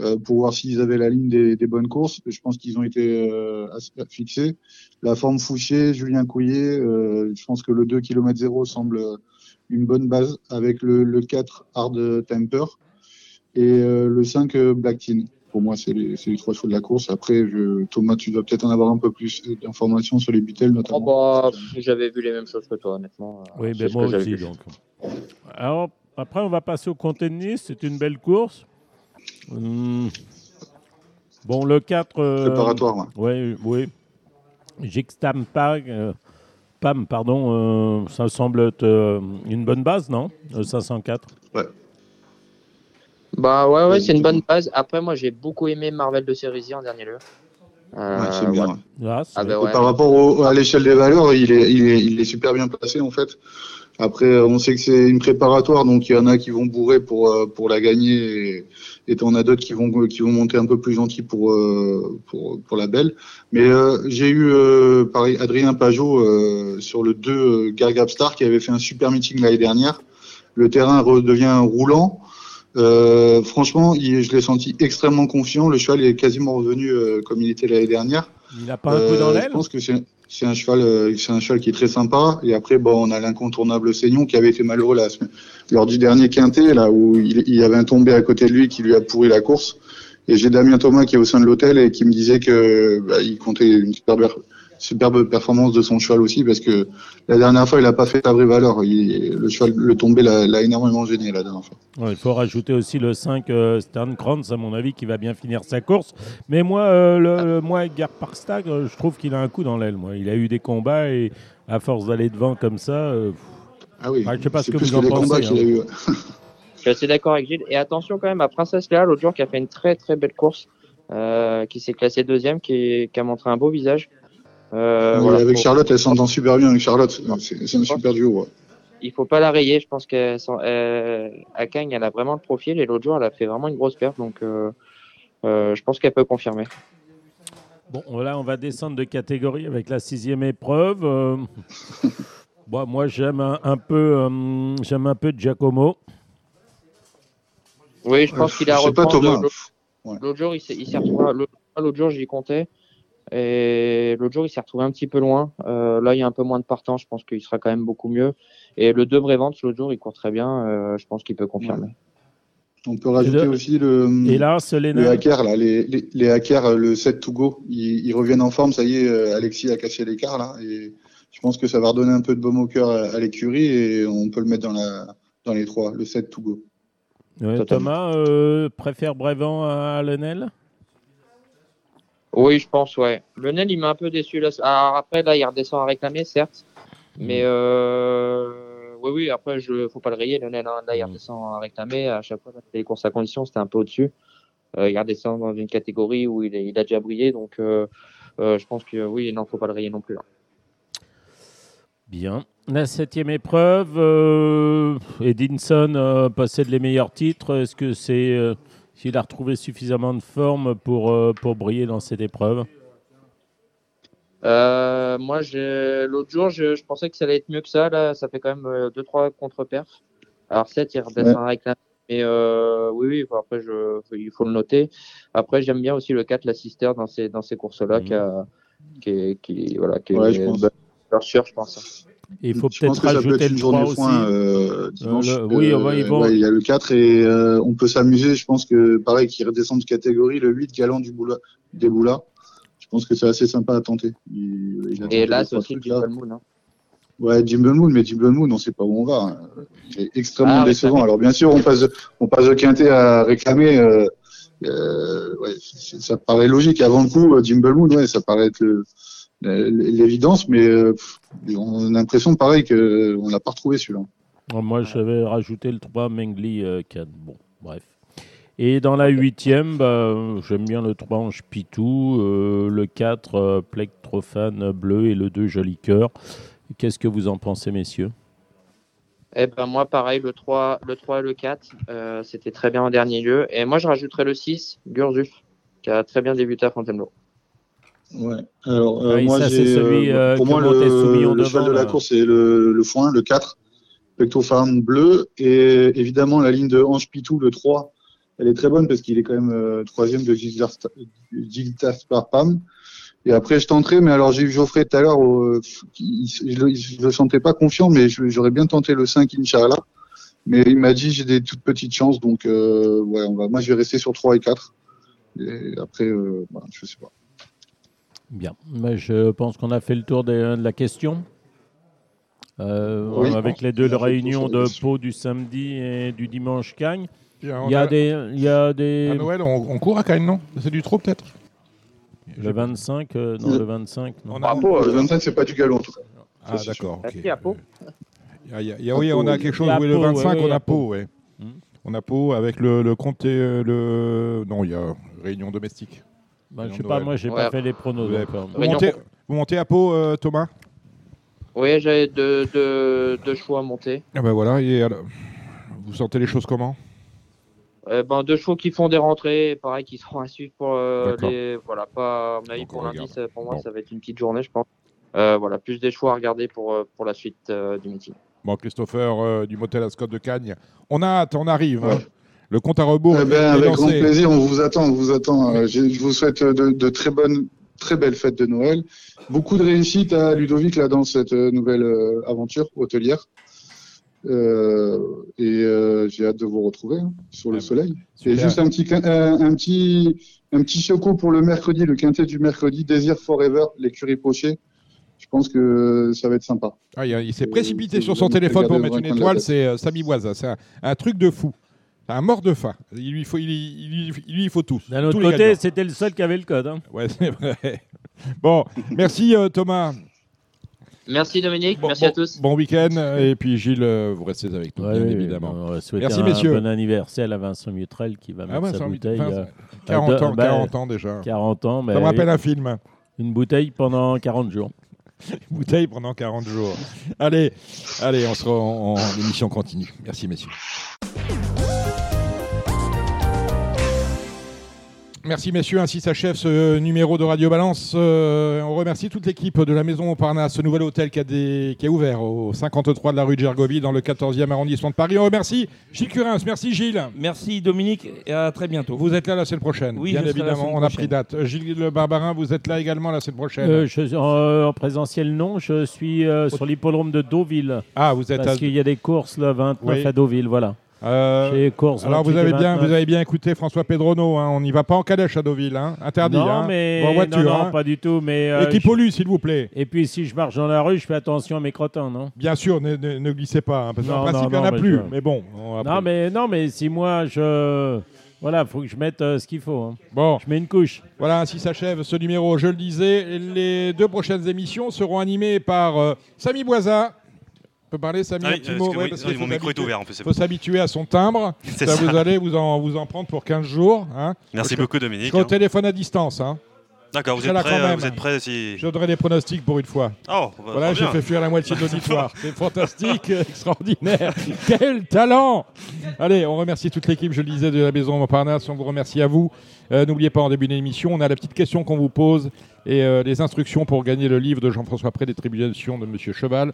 euh, pour voir s'ils avaient la ligne des, des bonnes courses. Je pense qu'ils ont été euh, assez fixés. La forme Fouchier, Julien Couillet, euh, je pense que le 2 km 0 semble une bonne base avec le, le 4 Hard Temper et euh, le 5 euh, Black Tin. Pour moi, c'est les, trois chevaux de la course. Après, je, Thomas, tu dois peut-être en avoir un peu plus d'informations sur les Beatles Oh, notamment. bah, pff, j'avais vu les mêmes choses que toi, honnêtement. Oui, ce moi aussi. vu. Donc. Alors, après, on va passer au comté de Nice. C'est une belle course. Hum. Bon, le 4. euh, Préparatoire, ouais. Oui, oui. Jixtam Pag, euh, Pam, pardon, euh, ça semble être euh, une bonne base, non Le 504. Bah ouais, ouais, Ouais, c'est une bonne base. Après, moi, j'ai beaucoup aimé Marvel de Cerisy en dernier lieu. Euh, Ouais, c'est bien. ouais. Ah, c'est- Ah bah ouais. Par rapport au- à l'échelle des valeurs, il est, il, est, il est super bien placé en fait. Après, on sait que c'est une préparatoire, donc il y en a qui vont bourrer pour, euh, pour la gagner, et, et t'en as d'autres qui vont, qui vont monter un peu plus gentils pour, euh, pour, pour la belle. Mais euh, j'ai eu euh, pareil, Adrien Pajot euh, sur le 2 euh, Gargab Star qui avait fait un super meeting l'année dernière. Le terrain redevient roulant. Euh, franchement, il- je l'ai senti extrêmement confiant. Le cheval est quasiment revenu euh, comme il était l'année dernière. Il n'a pas un coup dans l'aile? Je pense que c'est c'est un cheval, euh, c'est un cheval qui est très sympa. Et après, bon, on a l'incontournable Seignon qui avait été malheureux semaine- lors du dernier quintet, là où il, avait un tombé à côté de lui qui lui a pourri la course. Et j'ai Damien Thomas qui est au sein de l'hôtel et qui me disait que bah, il comptait une superbe, superbe performance de son cheval aussi parce que la dernière fois il a pas fait sa vraie valeur. Il- le cheval, le tombé l'a énormément gêné la dernière fois. Ouais, Il faut rajouter aussi le 5 euh, Stern Kranz, à mon avis, qui va bien finir sa course. Mais moi, euh, le, le- moi Edgar Parkstag, euh, je trouve qu'il a un coup dans l'aile. Moi. Il a eu des combats et à force d'aller devant comme ça. euh, Ah oui, je sais pas ce que vous en pensez, hein. eu. Je suis assez d'accord avec Gilles. Et attention quand même à Princesse Léa, l'autre jour, qui a fait une très très belle course, euh, qui s'est classée deuxième, qui, qui a montré un beau visage. Euh, Ouais, voilà, avec Charlotte, elle s'entend super bien avec Charlotte. C'est un super duo. ouais. Il faut pas la rayer. Je pense qu'elle euh, elle a vraiment le profil. Et l'autre jour, elle a fait vraiment une grosse perte. Donc, euh, euh, je pense qu'elle peut confirmer. Bon, là, on va descendre de catégorie avec la sixième épreuve. Euh, bon, moi, j'aime un, un peu, euh, j'aime un peu Giacomo. Oui, je pense qu'il a Je sais pas, reprendre Thomas. l'autre- Ouais. Jour, il s'est retrouvé. L'autre jour, j'y comptais. Et l'autre jour, il s'est retrouvé un petit peu loin. Euh, là, il y a un peu moins de partants. Je pense qu'il sera quand même beaucoup mieux. Et le 2 Brévente, l'autre jour, il court très bien. Euh, je pense qu'il peut confirmer. On peut rajouter Et le- aussi le, Et là, le Selena. hacker, là, les, les, les hackers, euh, le 7 to go, ils, ils reviennent en forme. Ça y est, Alexis a cassé l'écart là. Et je pense que ça va redonner un peu de baume au cœur à, à l'écurie et on peut le mettre dans, la, dans les trois, le 7 to go. Ouais. Thomas euh, préfère Brévent à Lenel? Oui, je pense, ouais. Le Nel, il m'a un peu déçu. Là. Alors, après, là, il redescend à réclamer, certes. Mais euh... oui, oui, après, je faut pas le rayer. Le Nel, hein. là, il Mm. redescend à réclamer. À chaque fois, là, les courses à condition, c'était un peu au-dessus. Euh, il redescend dans une catégorie où il, a déjà brillé. Donc, euh, je pense que oui, non, faut pas le rayer non plus. Bien. La septième épreuve, Edinson possède les meilleurs titres. Est-ce que c'est s'il a retrouvé suffisamment de forme pour, euh, pour briller dans cette épreuve? Euh, moi, l'autre jour, je, je pensais que ça allait être mieux que ça. Là, ça fait quand même 2-3 contre-perfs. Alors, 7, il redescend à réclamer. Mais euh, oui, oui, enfin, après, je, il faut le noter. Après, j'aime bien aussi le 4, l'assister dans ces, dans ces courses-là, Mhm. qui, a, qui, est- qui, voilà, qui Ouais, est je pense. valeur sûre, je pense. Et il faut peut-être que ça peut rajouter être le une 3 journée aussi. foin euh, dimanche. le- oui, Euh, ouais, ouais, il y a le 4 et euh, on peut s'amuser. Je pense que pareil, qui redescend de catégorie, le 8 galant du boula, des Boulas. Je pense que c'est assez sympa à tenter. Il, il a tenté Et là, c'est aussi le trucs, là. Jingle Moon. hein. Ouais, Jimble Moon, mais Jimble Moon, on sait pas où on va. hein. Il est extrêmement Ah, décevant. Alors bien sûr, on passe, on passe de quintet à réclamer. Euh, euh, ouais, ça paraît logique. Avant le coup, euh, Jimble Moon, ouais, ça paraît être le- l'évidence, mais euh, on a l'impression, pareil, que on l'a pas retrouvé celui-là. Moi, j'avais rajouté le 3 Mengli euh, 4. Bon, bref. Et dans la huitième, bah, j'aime bien le 3 Ange Pitou, euh, le 4 euh, Plectrophane bleu et le 2 Joli Cœur. Qu'est-ce que vous en pensez, messieurs? Eh ben moi pareil, le 3, le 3 et le 4, euh, c'était très bien en dernier lieu. Et moi je rajouterais le 6, Gurzuf, qui a très bien débuté à Fontainebleau. Ouais. Alors, euh, oui, moi, c'est celui, euh, euh, pour moi, le, le cheval de la course, c'est le, le foin, le 4, Pectofarm bleu, et évidemment, la ligne de Ange Pitou, le 3, elle est très bonne parce qu'il est quand même euh, troisième de Giltas par Pam. Et après, je tenterai, mais alors, j'ai eu Geoffrey tout à l'heure, euh, je, le- je le sentais pas confiant, mais j'aurais bien tenté le 5, Inch'Allah. Mais il m'a dit, j'ai des toutes petites chances, donc, euh, ouais, on va, moi, je vais rester sur 3 et 4. Et après, euh, voilà, je sais pas. Bien. Mais je pense qu'on a fait le tour de, de la question. Euh, Oui, avec les deux réunions de. Pau du samedi et du dimanche Cagne. Et on Il y a a- des. Il y a des À Noël, on, on court à Cannes, non? C'est du trop peut-être le 25, euh, non, le 25, non. On a- Bravo, le 25, c'est pas du galop, en tout cas. Ah d'accord. ok. Merci à Pau. Il y a- il y a- il y a- oui, on a quelque chose. Oui, le Pau, 25, oui, on a Pau, Pau. ouais. Hmm. On a Pau avec le, le comté, euh, le non, il y a réunion domestique. Bah, je sais pas, moi j'ai Ouais. pas fait les pronos. Vous, avez- encore. vous montez, Pau. vous montez à Pau, euh, Thomas? Oui, j'avais deux, deux, deux chevaux à monter. Ah ben voilà. Et alors, vous sentez les choses comment? Euh, ben, deux chevaux qui font des rentrées, pareil, qui seront à suivre pour euh, les. Voilà, pas. À mon avis, Donc, on pour lundi, ça- pour moi, Bon. ça va être une petite journée, je pense. Euh, voilà, plus des choix à regarder pour, euh, pour la suite euh, du meeting. Bon, Christopher euh, du motel Ascot de Cagnes. On a hâte, on arrive. hein. Le compte à rebours Eh ben, avec lancé. grand plaisir, on vous attend, on vous attend. Euh, je, vous souhaite de, de très bonnes, très belles fêtes de Noël. Beaucoup de réussite à Ludovic là dans cette euh, nouvelle euh, aventure hôtelière. Euh, et euh, j'ai hâte de vous retrouver hein, sur le Ah, soleil. super. Et juste un petit, quin- un, petit, un petit choco pour le mercredi, le quintet du mercredi, Désir Forever, l'écurie Pocher. Je pense que ça va être sympa. Ah, il, s'est Euh, précipité sur son téléphone pour mettre une étoile, c'est euh, Samy Boisa. C'est un, un truc de fou. C'est un mort de faim. Il lui faut, il, il, il- il lui faut tous. D'un autre tous côté, c'était le seul qui avait le code. hein. Ouais, c'est vrai. Bon, merci euh, Thomas. Merci Dominique, Bon, merci bon- à tous. Bon week-end. Et puis Gilles, euh, vous restez avec nous, Ouais, bien oui, évidemment. Merci, un messieurs. bon anniversaire à Vincent Mutrel qui va Ah mettre ouais, sa bouteille. Vincent, euh, 40 à deux- ans, bah, 40 ans déjà. 40 ans, mais Ça me rappelle oui, un film. une bouteille pendant 40 jours. Bouteille pendant 40 jours. allez, allez, on sera en, en émission continue. Merci, messieurs. Merci messieurs, ainsi s'achève ce numéro de Radio Balance. Euh, on remercie toute l'équipe de la Maison Montparnasse, ce nouvel hôtel qui a, des- qui a ouvert au 53 de la rue de Gergovie dans le 14e arrondissement de Paris. On remercie Gilles Curins, merci Gilles. Merci Dominique et à très bientôt. Vous êtes là la semaine prochaine, Oui, bien évidemment, semaine on a prochaine. pris date. Gilles Le Barbarin, vous êtes là également la semaine prochaine. Euh, je- en, en présentiel, non. Je suis euh, sur l'hippodrome de Deauville. ah, vous êtes Parce à... qu'il y a des courses le 29 Oui. à Deauville. Voilà. Euh, Alors vous 28 et avez bien, 29. vous avez bien écouté François Pedrono. hein. On n'y va pas en calèche à Deauville, hein. interdit. Non, hein. mais. En voiture. non, non, pas du tout. Mais, euh, Et qui pollue, s'il vous plaît. Et puis, si je marche dans la rue, je fais attention à mes crottins, non? Bien sûr, ne, ne- ne glissez pas, parce qu'en Non, principe non, il n'y en non, a mais plus. je- Mais bon, on va non mais, non, mais si moi, je. Voilà, faut que je mette euh, ce qu'il faut. hein. Bon, Je mets une couche. voilà, ainsi s'achève ce numéro. Je le disais, les deux prochaines émissions seront animées par euh, Samy Boisa. On peut parler, Samy, Ah oui, euh, Ouais, parce oui, mon micro est s'habituer- ouvert en plus. c'est faut s'habituer à son timbre. Ça, ça. vous allez vous en, vous en prendre pour 15 jours. Hein. Merci Je- beaucoup Je Dominique. serai au hein. téléphone à distance. Hein. D'accord, vous êtes prêts euh, même. Vous êtes prêts si. Je donnerai des pronostics pour une fois. Oh, bah, Voilà, j'ai fait fuir la moitié de l'auditoire. C'est fantastique, extraordinaire. Quel talent Allez, on remercie toute l'équipe, je le disais, de la Maison Montparnasse. On vous remercie à vous. Euh, N'oubliez pas, en début d'émission, on a la petite question qu'on vous pose et euh, les instructions pour gagner le livre de Jean-François Pré des tribulations de Monsieur Cheval.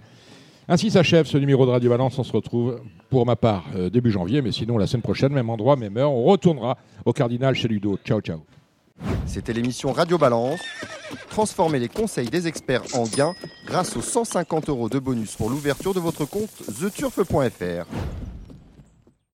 Ainsi s'achève ce numéro de Radio Balance. On se retrouve, pour ma part, euh, début janvier, mais sinon la semaine prochaine, même endroit, même heure. On retournera au Cardinal chez Ludo. Ciao, ciao. C'était l'émission Radio Balance. Transformez les conseils des experts en gains grâce aux 150 euros de bonus pour l'ouverture de votre compte theturf.fr.